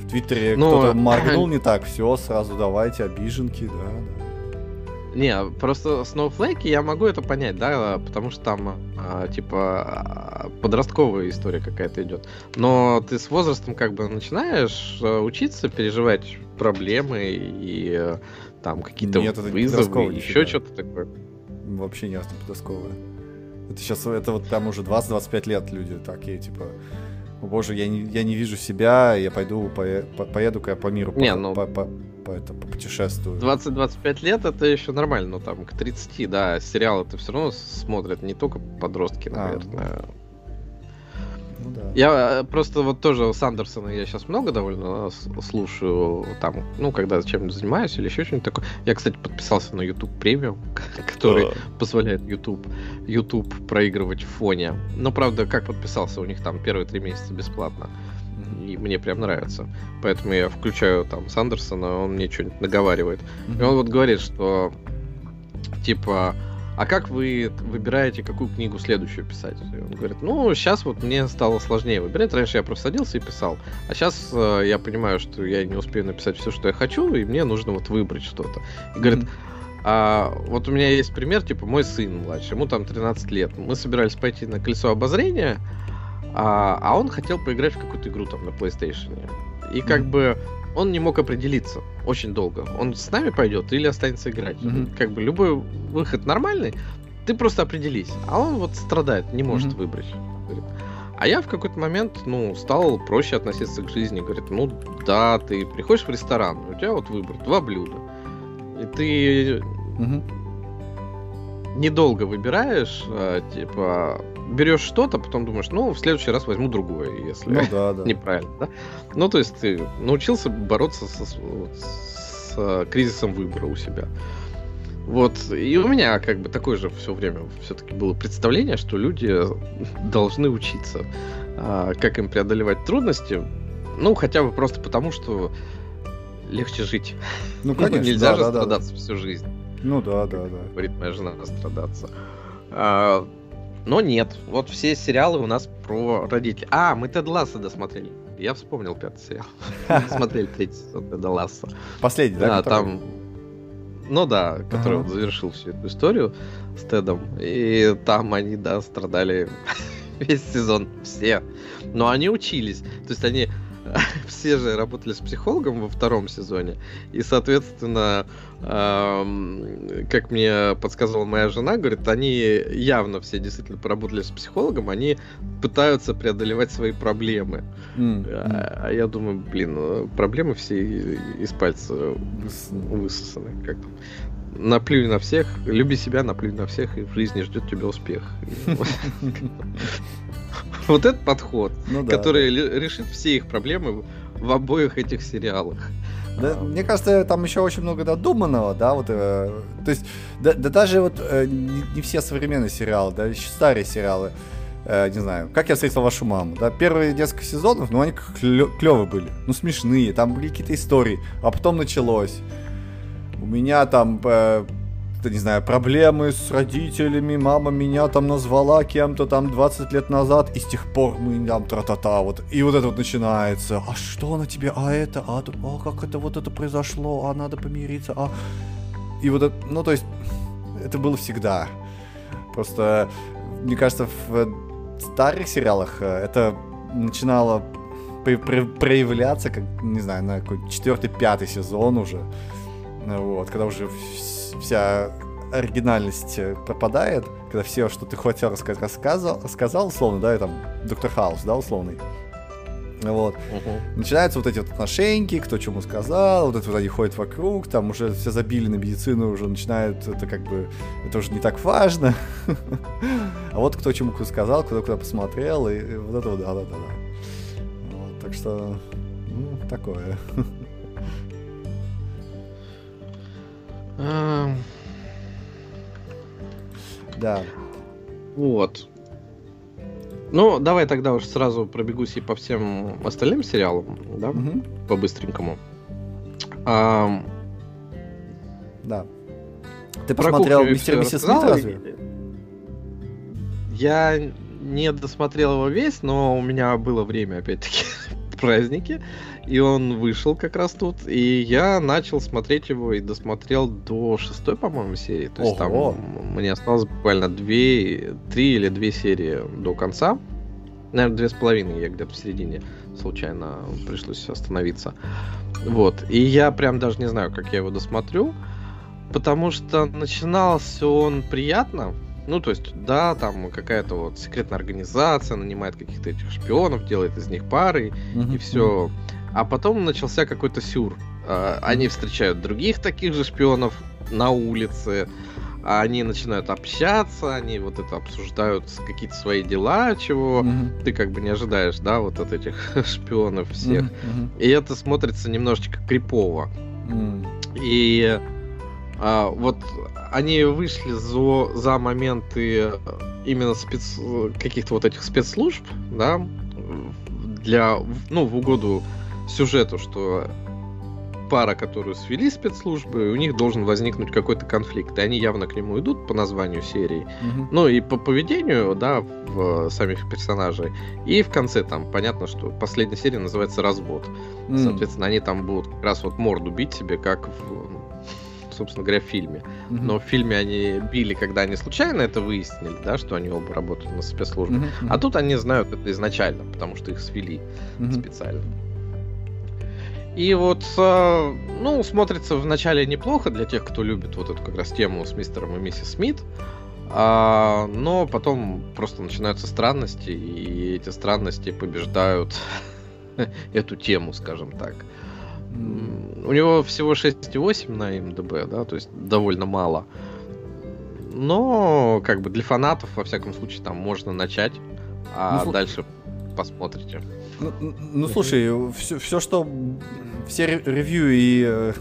В Твиттере ну, кто-то моргнул не так, все, сразу давайте, обиженки, да, да. Не, просто Snowflake я могу это понять, да, потому что там, а, типа, а, подростковая история какая-то идет. Но ты с возрастом как бы начинаешь а, учиться переживать проблемы и э, там какие-то вызовы, еще что-то такое. Вообще не подростковое. Это сейчас, это вот там уже 20-25 лет люди такие, типа, о боже, я не, я не вижу себя, я пойду, по, по, поеду-ка я по миру, не, по, ну, по, по, по, это, по путешествую. 20-25 лет это еще нормально, но там к 30, да, сериалы это все равно смотрят не только подростки, а, наверное. А, ну ну, да. Я э, просто вот тоже с Андерсона я сейчас много довольно слушаю, там, ну, когда чем-нибудь занимаюсь или еще что-нибудь такое. Я, кстати, подписался на YouTube премиум, который позволяет YouTube, YouTube проигрывать в фоне. Но, правда, как подписался, у них там первые три месяца бесплатно. И мне прям нравится. Поэтому я включаю там Сандерсона, он мне что-нибудь наговаривает. И он вот говорит, что типа а как вы выбираете, какую книгу следующую писать? И он говорит, ну, сейчас вот мне стало сложнее выбирать. Раньше я просто садился и писал. А сейчас э, я понимаю, что я не успею написать все, что я хочу, и мне нужно вот выбрать что-то. И говорит, mm-hmm. а, вот у меня есть пример, типа, мой сын младший, ему там 13 лет. Мы собирались пойти на колесо обозрения, а, а он хотел поиграть в какую-то игру там на PlayStation. И как mm-hmm. бы он не мог определиться очень долго. Он с нами пойдет или останется играть. Mm-hmm. Как бы любой выход нормальный, ты просто определись. А он вот страдает, не может mm-hmm. выбрать. Говорит. А я в какой-то момент, ну, стал проще относиться к жизни. Говорит, ну да, ты приходишь в ресторан, у тебя вот выбор, два блюда. И ты mm-hmm. недолго выбираешь, а, типа, берешь что-то, потом думаешь, ну, в следующий раз возьму другое, если ну, да, да. неправильно. Да? Ну, то есть ты научился бороться со, с, с э, кризисом выбора у себя. Вот, и у меня как бы такое же все время все-таки было представление, что люди должны учиться, а, как им преодолевать трудности, ну, хотя бы просто потому, что легче жить. Ну, конечно, Нельзя да, же да, страдаться да. всю жизнь. Ну да, да, да. Говорит моя жена, страдаться. А, но нет, вот все сериалы у нас про родителей. А, мы Тед Ласса досмотрели. Я вспомнил пятый сериал. Смотрели третий сезон Теда Ласса. Последний, да? Да, там... Ну да, который ага. завершил всю эту историю с Тедом. И там они, да, страдали весь сезон. Все. Но они учились. То есть они все же работали с психологом во втором сезоне. И, соответственно, как мне подсказывала моя жена, говорит, они явно все действительно поработали с психологом, они пытаются преодолевать свои проблемы. Mm. А, а я думаю, блин, ну, проблемы все из пальца высосаны. Как наплюй на всех, люби себя, наплюй на всех, и в жизни ждет тебя успех. Вот этот подход, ну, да, который да. решит все их проблемы в обоих этих сериалах. Да, мне кажется, там еще очень много додуманного, да, вот, э, то есть, да, да даже вот э, не, не все современные сериалы, да, еще старые сериалы, э, не знаю, как я встретил вашу маму, да, первые несколько сезонов, ну, они клевые были, ну, смешные, там были какие-то истории, а потом началось. У меня там э, не знаю, проблемы с родителями, мама меня там назвала кем-то там 20 лет назад, и с тех пор мы там тра-та-та, вот, и вот это вот начинается, а что на тебе, а это, а, а как это вот это произошло, а надо помириться, а... И вот это, ну, то есть, это было всегда. Просто, мне кажется, в старых сериалах э, это начинало проявляться, как, не знаю, на какой четвертый, пятый сезон уже. Вот, когда уже вся оригинальность э, пропадает, когда все, что ты хотел рассказать, рассказал, сказал условно, да, и там Доктор Хаус, да, условный. Вот. Мгм. Начинаются вот эти вот отношеньки, кто чему сказал, вот это вот они ходят вокруг, там уже все забили на медицину, уже начинают, это как бы, это уже не так важно. А вот кто чему сказал, кто куда посмотрел, и, вот это вот, да-да-да. Так что, ну, такое. Да. Вот. Ну, давай тогда уж сразу пробегусь и по всем остальным сериалам, да, Мгм. по-быстренькому. Ам, Да. Ты про посмотрел «Мистер миссис Смит» разве? Я не досмотрел его весь, но у меня было время, опять-таки, праздники, и он вышел как раз тут, и я начал смотреть его и досмотрел до шестой, по-моему, серии. То есть Ого. там мне осталось буквально две, три или две серии до конца. Наверное, две с половиной, я где-то в середине случайно пришлось остановиться. Вот. И я прям даже не знаю, как я его досмотрю, потому что начинался он приятно. Ну, то есть, да, там какая-то вот секретная организация нанимает каких-то этих шпионов, делает из них пары, Мгм. и все. А потом начался какой-то сюр. А, Они встречают других таких же шпионов на улице, а они начинают общаться, они вот это обсуждают какие-то свои дела, чего Мгм. ты как бы не ожидаешь, да, вот от этих шпионов всех. Мгм. И это смотрится немножечко крипово. М. И а, вот они вышли за, за моменты именно спец, каких-то вот этих спецслужб, да, для, ну, в угоду сюжету, что пара, которую свели спецслужбы, у них должен возникнуть какой-то конфликт. И они явно к нему идут по названию серии. Мгм. Ну и по поведению, да, в самих персонажей. И в конце там понятно, что последняя серия называется «Развод». М. Соответственно, они там будут как раз вот морду бить себе, как в, собственно говоря, в фильме. Мгм. Но в фильме они били, когда они случайно это выяснили, да, что они оба работают на спецслужбе. Мгм. А тут они знают это изначально, потому что их свели Мгм. специально. И вот, э, ну, смотрится вначале неплохо для тех, кто любит вот эту как раз тему с мистером и миссис Смит. А, но потом просто начинаются странности, и эти странности побеждают эту тему, скажем так. У него всего 6,8 на МДБ, да, то есть довольно мало. Но, как бы для фанатов, во всяком случае, там можно начать, а Ну, дальше посмотрите. Ну, ну, ну, слушай, все, все, что все ре- ревью и э,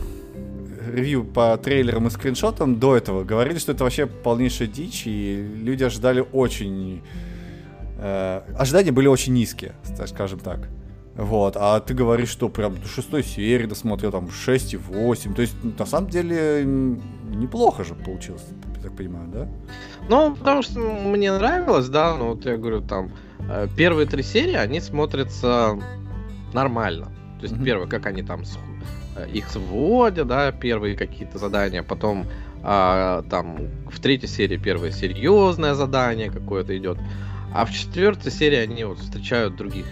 ревью по трейлерам и скриншотам до этого говорили, что это вообще полнейшая дичь, и люди ожидали очень... э, ожидания были очень низкие, скажем так. Вот, а ты говоришь, что прям до шестой серии досмотрел, там 6,8. То есть, ну, на самом деле, неплохо же получилось, я так понимаю, да? Ну, потому что мне нравилось, да, ну вот я говорю, там, э, первые три серии, они смотрятся нормально. То есть Мгм. первое, как они там э, их сводят, да, первые какие-то задания, потом а, там в третьей серии первое серьезное задание какое-то идет, а в четвертой серии они вот встречают других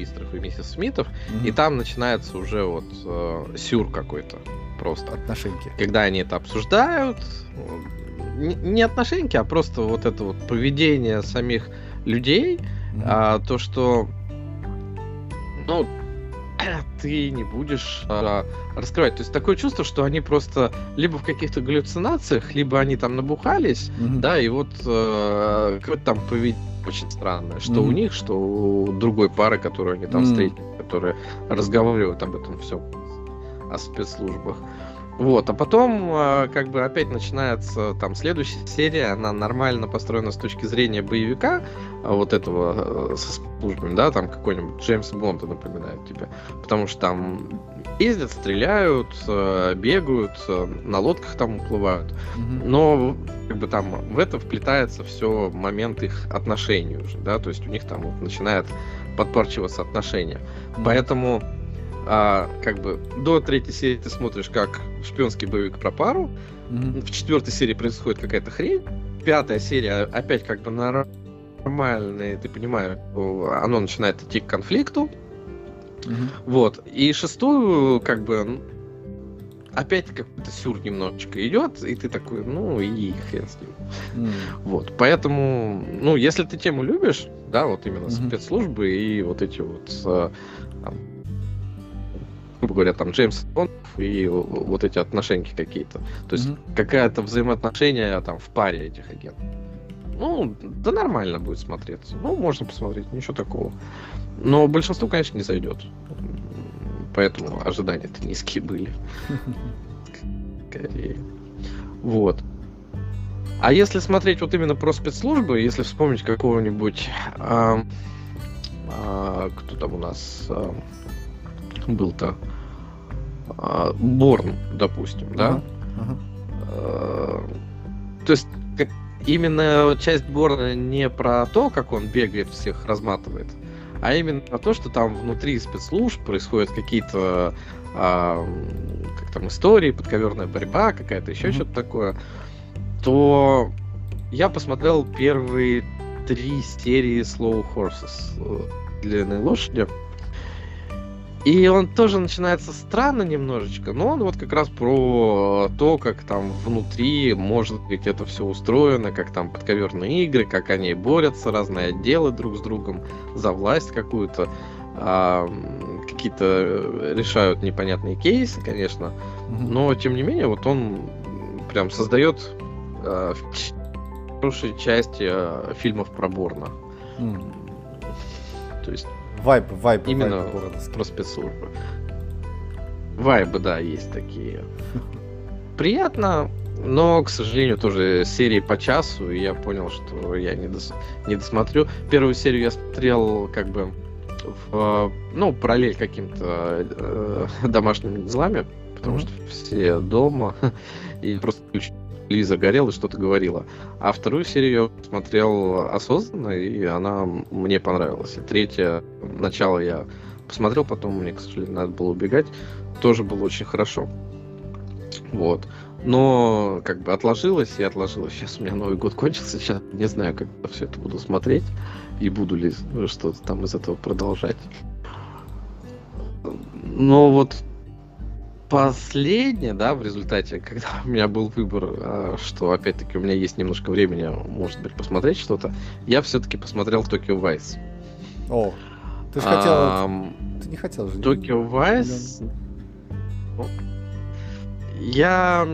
мистеров и миссис Смитов, Мгм. и там начинается уже вот э, сюр какой-то просто Отношеньки. когда они это обсуждают, не, отношеньки, а просто вот это вот поведение самих людей, Мгм. а, то, что ну, ты не будешь а, раскрывать. То есть такое чувство, что они просто либо в каких-то галлюцинациях, либо они там набухались, Мгм. да, и вот э, какое-то там поведение очень странное, что у Мгм. них, что у другой пары, которую они там Мгм. встретили, которые разговаривают об этом все о спецслужбах. Вот, а потом, а, как бы, опять начинается там следующая серия, она нормально построена с точки зрения боевика, а, вот этого э, со службами, да, там какой-нибудь Джеймс Бонда напоминает тебе. Потому что там ездят, стреляют, э, бегают, э, на лодках там уплывают. Но как бы там в это вплетается все момент их отношений уже, да, то есть у них там вот начинает подпорчиваться отношения. Поэтому а, как бы до третьей серии ты смотришь как шпионский боевик про пару, в четвертой серии происходит какая-то хрень, пятая серия опять как бы нормальная, ты понимаешь, оно начинает идти к конфликту, Мгм. вот, и шестую как бы опять какой-то сюр немножечко идет, и ты такой, ну и хрен с ним. М. Вот, поэтому, ну, если ты тему любишь, да, вот именно Мгм. спецслужбы и вот эти вот, э, там, грубо говоря, там Джеймс Бонд и вот эти отношения какие-то. То есть Мгм. какое-то взаимоотношение там в паре этих агентов. Ну, да нормально будет смотреться. Ну, можно посмотреть, ничего такого. Но большинству, конечно, не зайдет. Поэтому ожидания-то низкие были. Скорее. Вот. А если смотреть вот именно про спецслужбы, если вспомнить какого-нибудь... ам, а, кто там у нас ам, был-то? А, Борн, допустим, да? Ага, ага. Э, То есть как- именно часть Борна не про то, как он бегает, всех разматывает, а именно то, что там внутри спецслужб происходят какие-то а, как там истории, подковерная борьба, какая-то еще Мгм. что-то такое, то я посмотрел первые три серии Slow Horses э, длинные лошади. И он тоже начинается странно немножечко, но он вот как раз про то, как там внутри может быть это все устроено, как там подковерные игры, как они борются, разные отделы друг с другом за власть какую-то, а, какие-то э, решают непонятные кейсы, конечно, но тем не менее вот он прям создает э, хорошей части э, фильмов про Борна. М. То есть Вайб, вайб, Именно вайб бородовский. про спецслужбы. Вайбы, да, есть такие. Приятно, но, к сожалению, тоже серии по часу, и я понял, что я не, дос- не досмотрю. Первую серию я смотрел как бы в, ну, параллель каким-то э, домашними делами, потому Мгм. что все дома, и просто ключ- телевизор горел и что-то говорила. А вторую серию я смотрел осознанно, и она мне понравилась. И третья, начало я посмотрел, потом мне, к сожалению, надо было убегать. Тоже было очень хорошо. Вот. Но как бы отложилось и отложилось. Сейчас у меня Новый год кончился, сейчас не знаю, как все это буду смотреть и буду ли что-то там из этого продолжать. Но вот последнее, да, в результате, когда у меня был выбор, а, что опять-таки у меня есть немножко времени, может быть, посмотреть что-то, я все-таки посмотрел Токио Вайс. О, ты же хотел... Ам, Ты не хотел же. Вайс. Ну, Я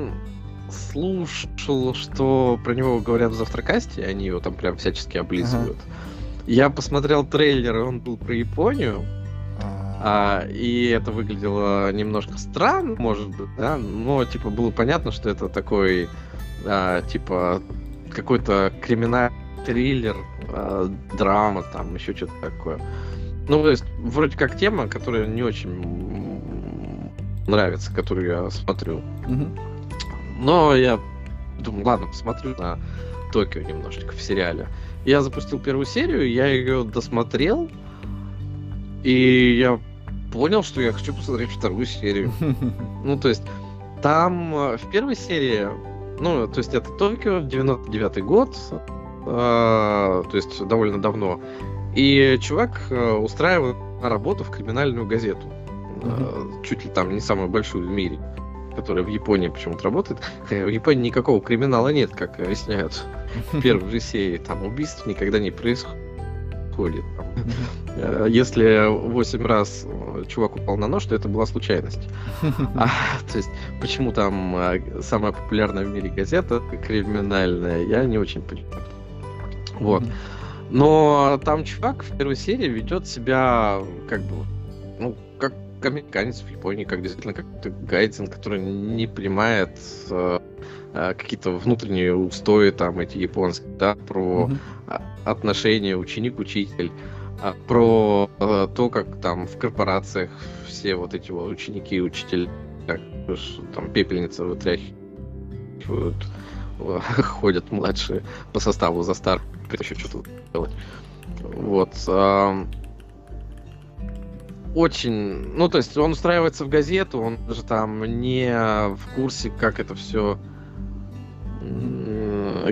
слушал, что про него говорят в завтракасте, они его там прям всячески облизывают. Я посмотрел трейлер, и он был про Японию, А, и это выглядело немножко странно, может быть, да, но типа было понятно, что это такой, а, типа, какой-то криминальный триллер, а, драма, там, еще что-то такое. Ну, то есть, вроде как тема, которая не очень нравится, которую я смотрю. Но я думаю, ладно, посмотрю на Токио немножечко в сериале. Я запустил первую серию, я ее досмотрел, и я понял, что я хочу посмотреть вторую серию. Ну, то есть, там э, в первой серии, ну, то есть это Токио, 99 год, э, то есть довольно давно, и чувак э, устраивает на работу в криминальную газету, э, чуть ли там не самую большую в мире, которая в Японии почему-то работает. В Японии никакого криминала нет, как объясняют в первой же серии, там убийств никогда не происходит. Там, э, Если 8 раз э, чувак упал на нож, то это была случайность. А, то есть, почему там э, самая популярная в мире газета криминальная, я не очень понимаю. Вот. Но там чувак в первой серии ведет себя как бы, ну, как американец в Японии, как действительно как гайдзен, который не понимает э, какие-то внутренние устои там эти японские, да, про Мгм. Отношения ученик-учитель, а, про э, то, как там в корпорациях все вот эти вот ученики и учителя как там пепельницы вытряхивают, ходят младшие по составу за старых, еще что-то делать. Вот. Очень, ну то есть он устраивается в газету, он же там не в курсе, как это все,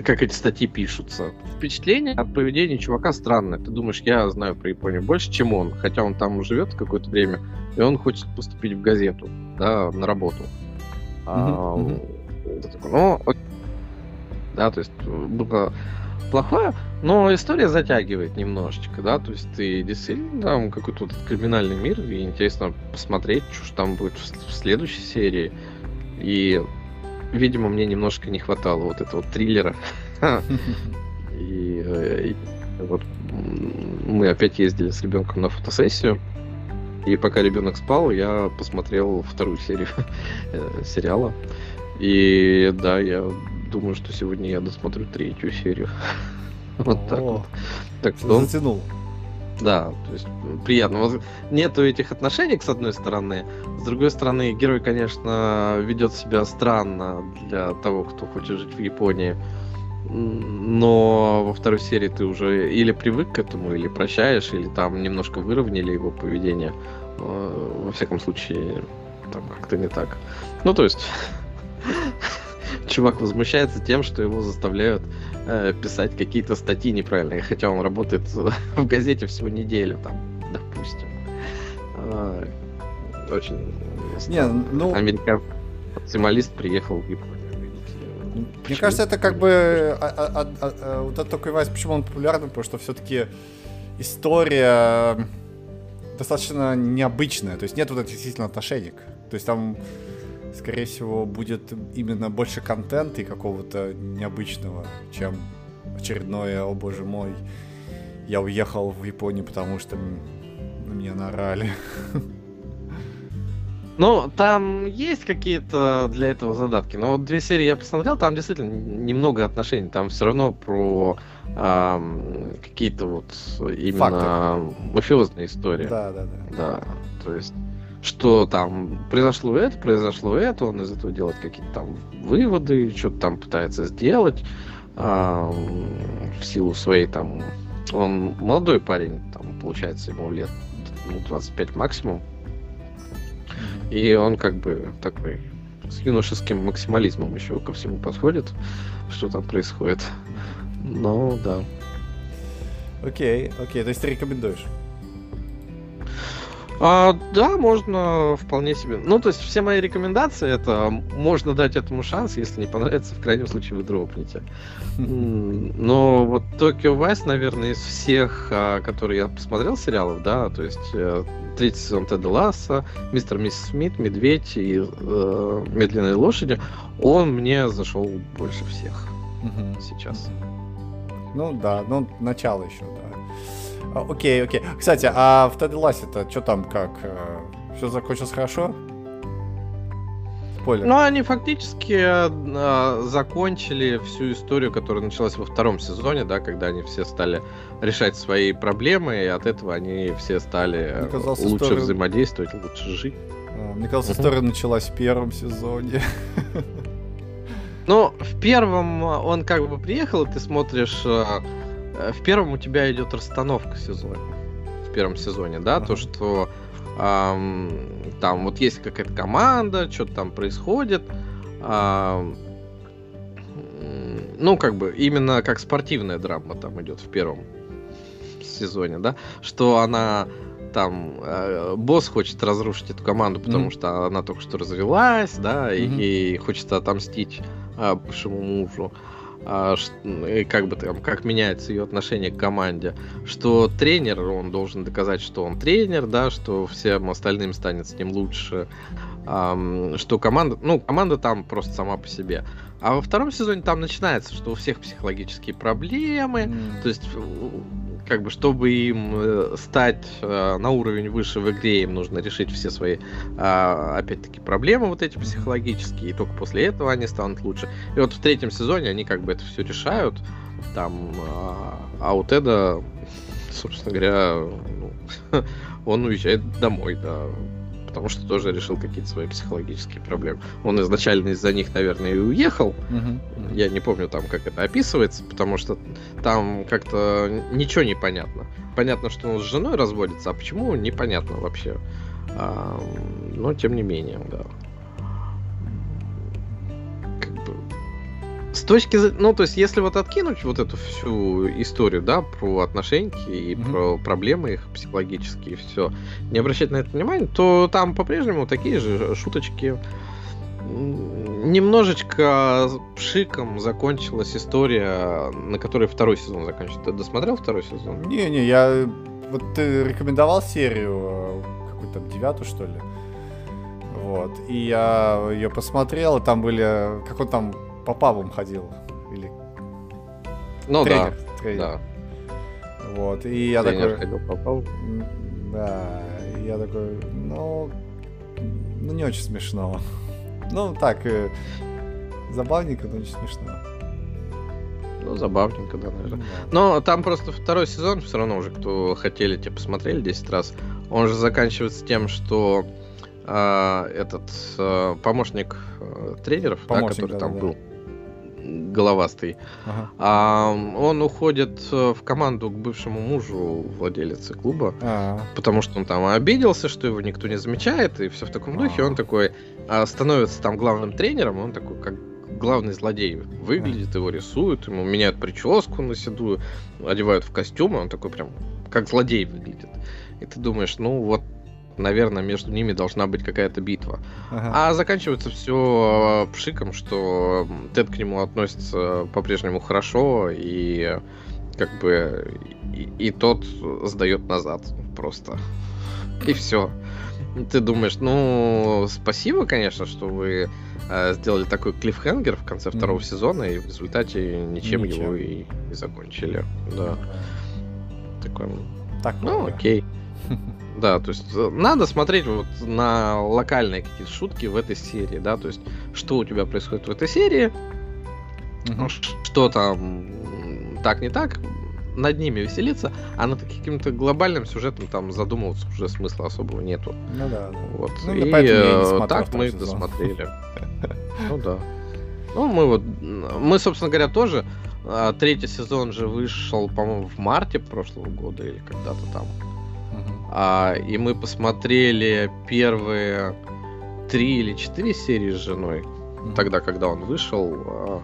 как эти статьи пишутся. Впечатление от поведения чувака странное. Ты думаешь, я знаю про Японию больше, чем он, хотя он там живет какое-то время, и он хочет поступить в газету, да, на работу. А, ну, да, то есть было плохое, но история затягивает немножечко, да, то есть ты действительно там какой-то вот криминальный мир, и интересно посмотреть, что же там будет в следующей серии. И, видимо, мне немножко не хватало вот этого триллера. И, э, и вот мы опять ездили с ребенком на фотосессию. И пока ребенок спал, я посмотрел вторую серию э, сериала. И да, я думаю, что сегодня я досмотрю третью серию. Вот так вот. Так что затянул. Да, то есть приятно. Вот нету этих отношений, с одной стороны. С другой стороны, герой, конечно, ведет себя странно для того, кто хочет жить в Японии. Но во второй серии ты уже или привык к этому, или прощаешь, или там немножко выровняли его поведение. Э, во всяком случае, там как-то не так. Ну, то есть, чувак возмущается тем, что его заставляют э, писать какие-то статьи неправильные, хотя он работает в газете всего неделю, там, допустим. Э, очень Не, ну... Американский максималист приехал в Японию. Мне почему? кажется, это как бы а, а, а, а, вот это такой вайс, почему он популярный, потому что все-таки история достаточно необычная, то есть нет вот этих действительно отношений. То есть там скорее всего, будет именно больше контента и какого-то необычного, чем очередное, о боже мой, я уехал в Японию, потому что на меня нарали. Ну, там есть какие-то для этого задатки, но вот две серии я посмотрел, там действительно немного отношений, там все равно про эм, какие-то вот именно Факты. мафиозные истории. Да, да, да. Да, то есть что там произошло это, произошло это, он из этого делает какие-то там выводы, что-то там пытается сделать а, в силу своей там... Он молодой парень, там, получается, ему лет ну, 25 максимум. И он как бы такой с юношеским максимализмом еще ко всему подходит, что там происходит. Ну, да. Окей, окей, то есть ты рекомендуешь? А, да, можно вполне себе. Ну, то есть все мои рекомендации это можно дать этому шанс, если не понравится, в крайнем случае вы дропнете. Но вот Tokyo Vice, наверное, из всех, а, которые я посмотрел сериалов, да, то есть э, третий сезон Теда Ласса, Мистер Мисс Смит, Медведь и э, Медленные лошади, он мне зашел больше всех сейчас. Ну да, ну начало еще. А, окей, окей. Кстати, а в Тед Лассе-то что там, как? Э, Все закончилось хорошо? Спойлер. Ну, они фактически э, закончили всю историю, которая началась во втором сезоне, да, когда они все стали решать свои проблемы, и от этого они все стали казалось, лучше история... взаимодействовать, лучше жить. А, мне кажется, история началась в первом сезоне. Ну, в первом он как бы приехал, и ты смотришь э, Э, в первом у тебя идет расстановка сезона. В первом сезоне, да, uh-huh. то, что эм, там вот есть какая-то команда, что-то там происходит. Эм, ну, как бы, именно как спортивная драма там идет в первом сезоне, да, что она там э, босс хочет разрушить эту команду, потому mm-hmm. что она только что развелась, да, mm-hmm. и, и хочет отомстить э, бывшему мужу а, как бы там, как меняется ее отношение к команде, что тренер, он должен доказать, что он тренер, да, что всем остальным станет с ним лучше, что команда, ну, команда там просто сама по себе. А во втором сезоне там начинается, что у всех психологические проблемы, mm. то есть как бы, чтобы им э, стать э, на уровень выше в игре, им нужно решить все свои, э, опять-таки, проблемы вот эти психологические, и только после этого они станут лучше. И вот в третьем сезоне они как бы это все решают, там, э, а у Теда, собственно говоря, ну, он уезжает домой, да, потому что тоже решил какие-то свои психологические проблемы. Он изначально из-за них, наверное, и уехал. Uh-huh. Я не помню там, как это описывается, потому что там как-то ничего не понятно. Понятно, что он с женой разводится, а почему, непонятно вообще. А, но тем не менее, да. С точки зрения, ну, то есть, если вот откинуть вот эту всю историю, да, про отношения и mm-hmm. про проблемы их психологические и все, не обращать на это внимания, то там по-прежнему такие же шуточки, немножечко пшиком закончилась история, на которой второй сезон заканчивается. Ты досмотрел второй сезон? Не-не, я... Вот ты рекомендовал серию, э, какую-то там девятую, что ли? Вот. И я ее посмотрел, и там были... Как он там по пабам ходил? Или... Ну тренер, да. Тренер. Да. Вот. И я Тренер такой... ходил по пабам. М, Да, и я такой, ну, ну не очень смешно. Ну, так, э, забавненько, но не смешно. Ну, забавненько, да, наверное. Да. Но там просто второй сезон, все равно уже, кто хотели, те посмотрели 10 раз. Он же заканчивается тем, что а, этот а, помощник а, тренеров, да, Помощник, который там да-да-да. был, головастый, Ага. а, он уходит э, в команду к бывшему мужу владелицы клуба, А, потому что он там обиделся, что его никто не замечает, и все в таком духе. А. Он такой а, становится там главным тренером, он такой как главный злодей выглядит, его рисуют, ему меняют прическу на седую, одевают в костюм, и он такой прям как злодей выглядит. И ты думаешь, ну вот, наверное, между ними должна быть какая-то битва. ага. А заканчивается все пшиком, что Тед к нему относится по-прежнему хорошо, и как бы и, и тот сдает назад просто. И все. Ты думаешь, ну, спасибо, конечно, что вы э, сделали такой клиффхенгер в конце второго Мгм. сезона, и в результате ничем, Ничем. его и, и закончили. Да. Такой, Так, ну, ладно. окей. Да, то есть э, надо смотреть вот на локальные какие-то шутки в этой серии, да, то есть что у тебя происходит в этой серии, ш- что там так не так, над ними веселиться, а над каким-то глобальным сюжетом там задумываться уже смысла особого нету. Ну да. Вот. Ну, и э, смотрел так мы сезон. досмотрели. Ну да. Ну, мы вот, мы, собственно говоря, тоже. а, Третий сезон же вышел, по-моему, в марте прошлого года или когда-то там. А, и мы посмотрели первые три или четыре серии с женой, тогда, когда он вышел. а,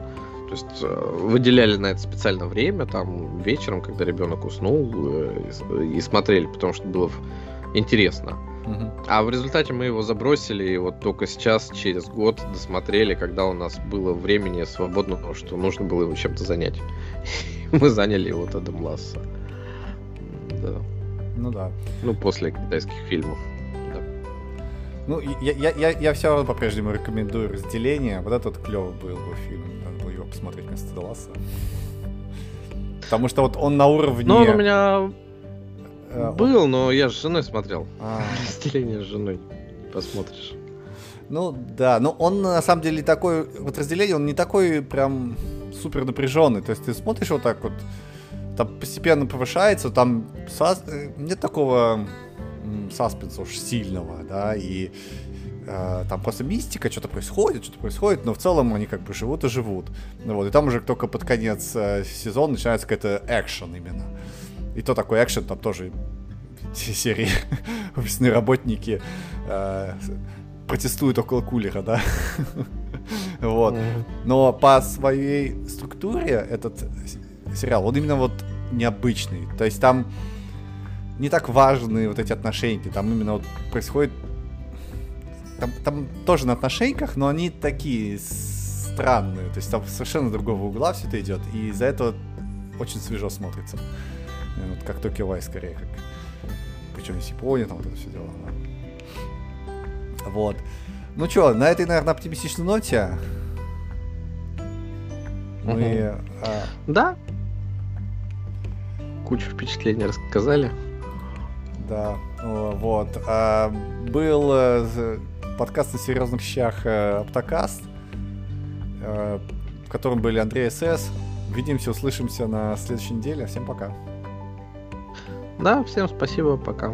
то есть э, выделяли на это специально время, там вечером, когда ребенок уснул, э, и и смотрели, потому что было интересно. А в результате мы его забросили, и вот только сейчас, через год, досмотрели, когда у нас было времени свободного, что нужно было его чем-то занять. Мы заняли его Тедом Ласса. Да. Ну да. Ну, после китайских фильмов. Да. Ну, я, я, я, я все равно по-прежнему рекомендую разделение. Вот этот клевый был бы фильм. Надо было его посмотреть вместо Далласа. Потому что вот он на уровне... Ну, он у меня он- был, но я с женой смотрел. А, Разделение с женой. Посмотришь. ну да, но он на самом деле такой, вот разделение, он не такой прям супер напряженный. То есть ты смотришь вот так вот, там постепенно повышается, там сас- э, нет такого саспенса уж сильного, да, и э, там просто мистика, что-то происходит, что-то происходит, но в целом они как бы живут и живут. Ну вот, и там уже только под конец э, сезона начинается какой-то экшен именно. И то такой экшен, там тоже серии офисные работники э, протестуют около кулера, да. Вот. Но по своей структуре этот сериал, он именно вот необычный. То есть там не так важны вот эти отношения, там именно вот происходит... Там, там тоже на отношениях, но они такие странные. То есть там совершенно другого угла все это идет, и из-за этого очень свежо смотрится. Э, Вот как Токио Вай скорее, как... Причем из Японии, там вот это все дело. да. Вот. Ну что, на этой, наверное, оптимистичной ноте мы... а, Да. Кучу впечатлений рассказали. да, вот. а, был э, подкаст на серьезных щах э, Оптокаст, э, в котором были Андрей СС. Увидимся, услышимся на следующей неделе. Всем пока. Да, всем спасибо, пока.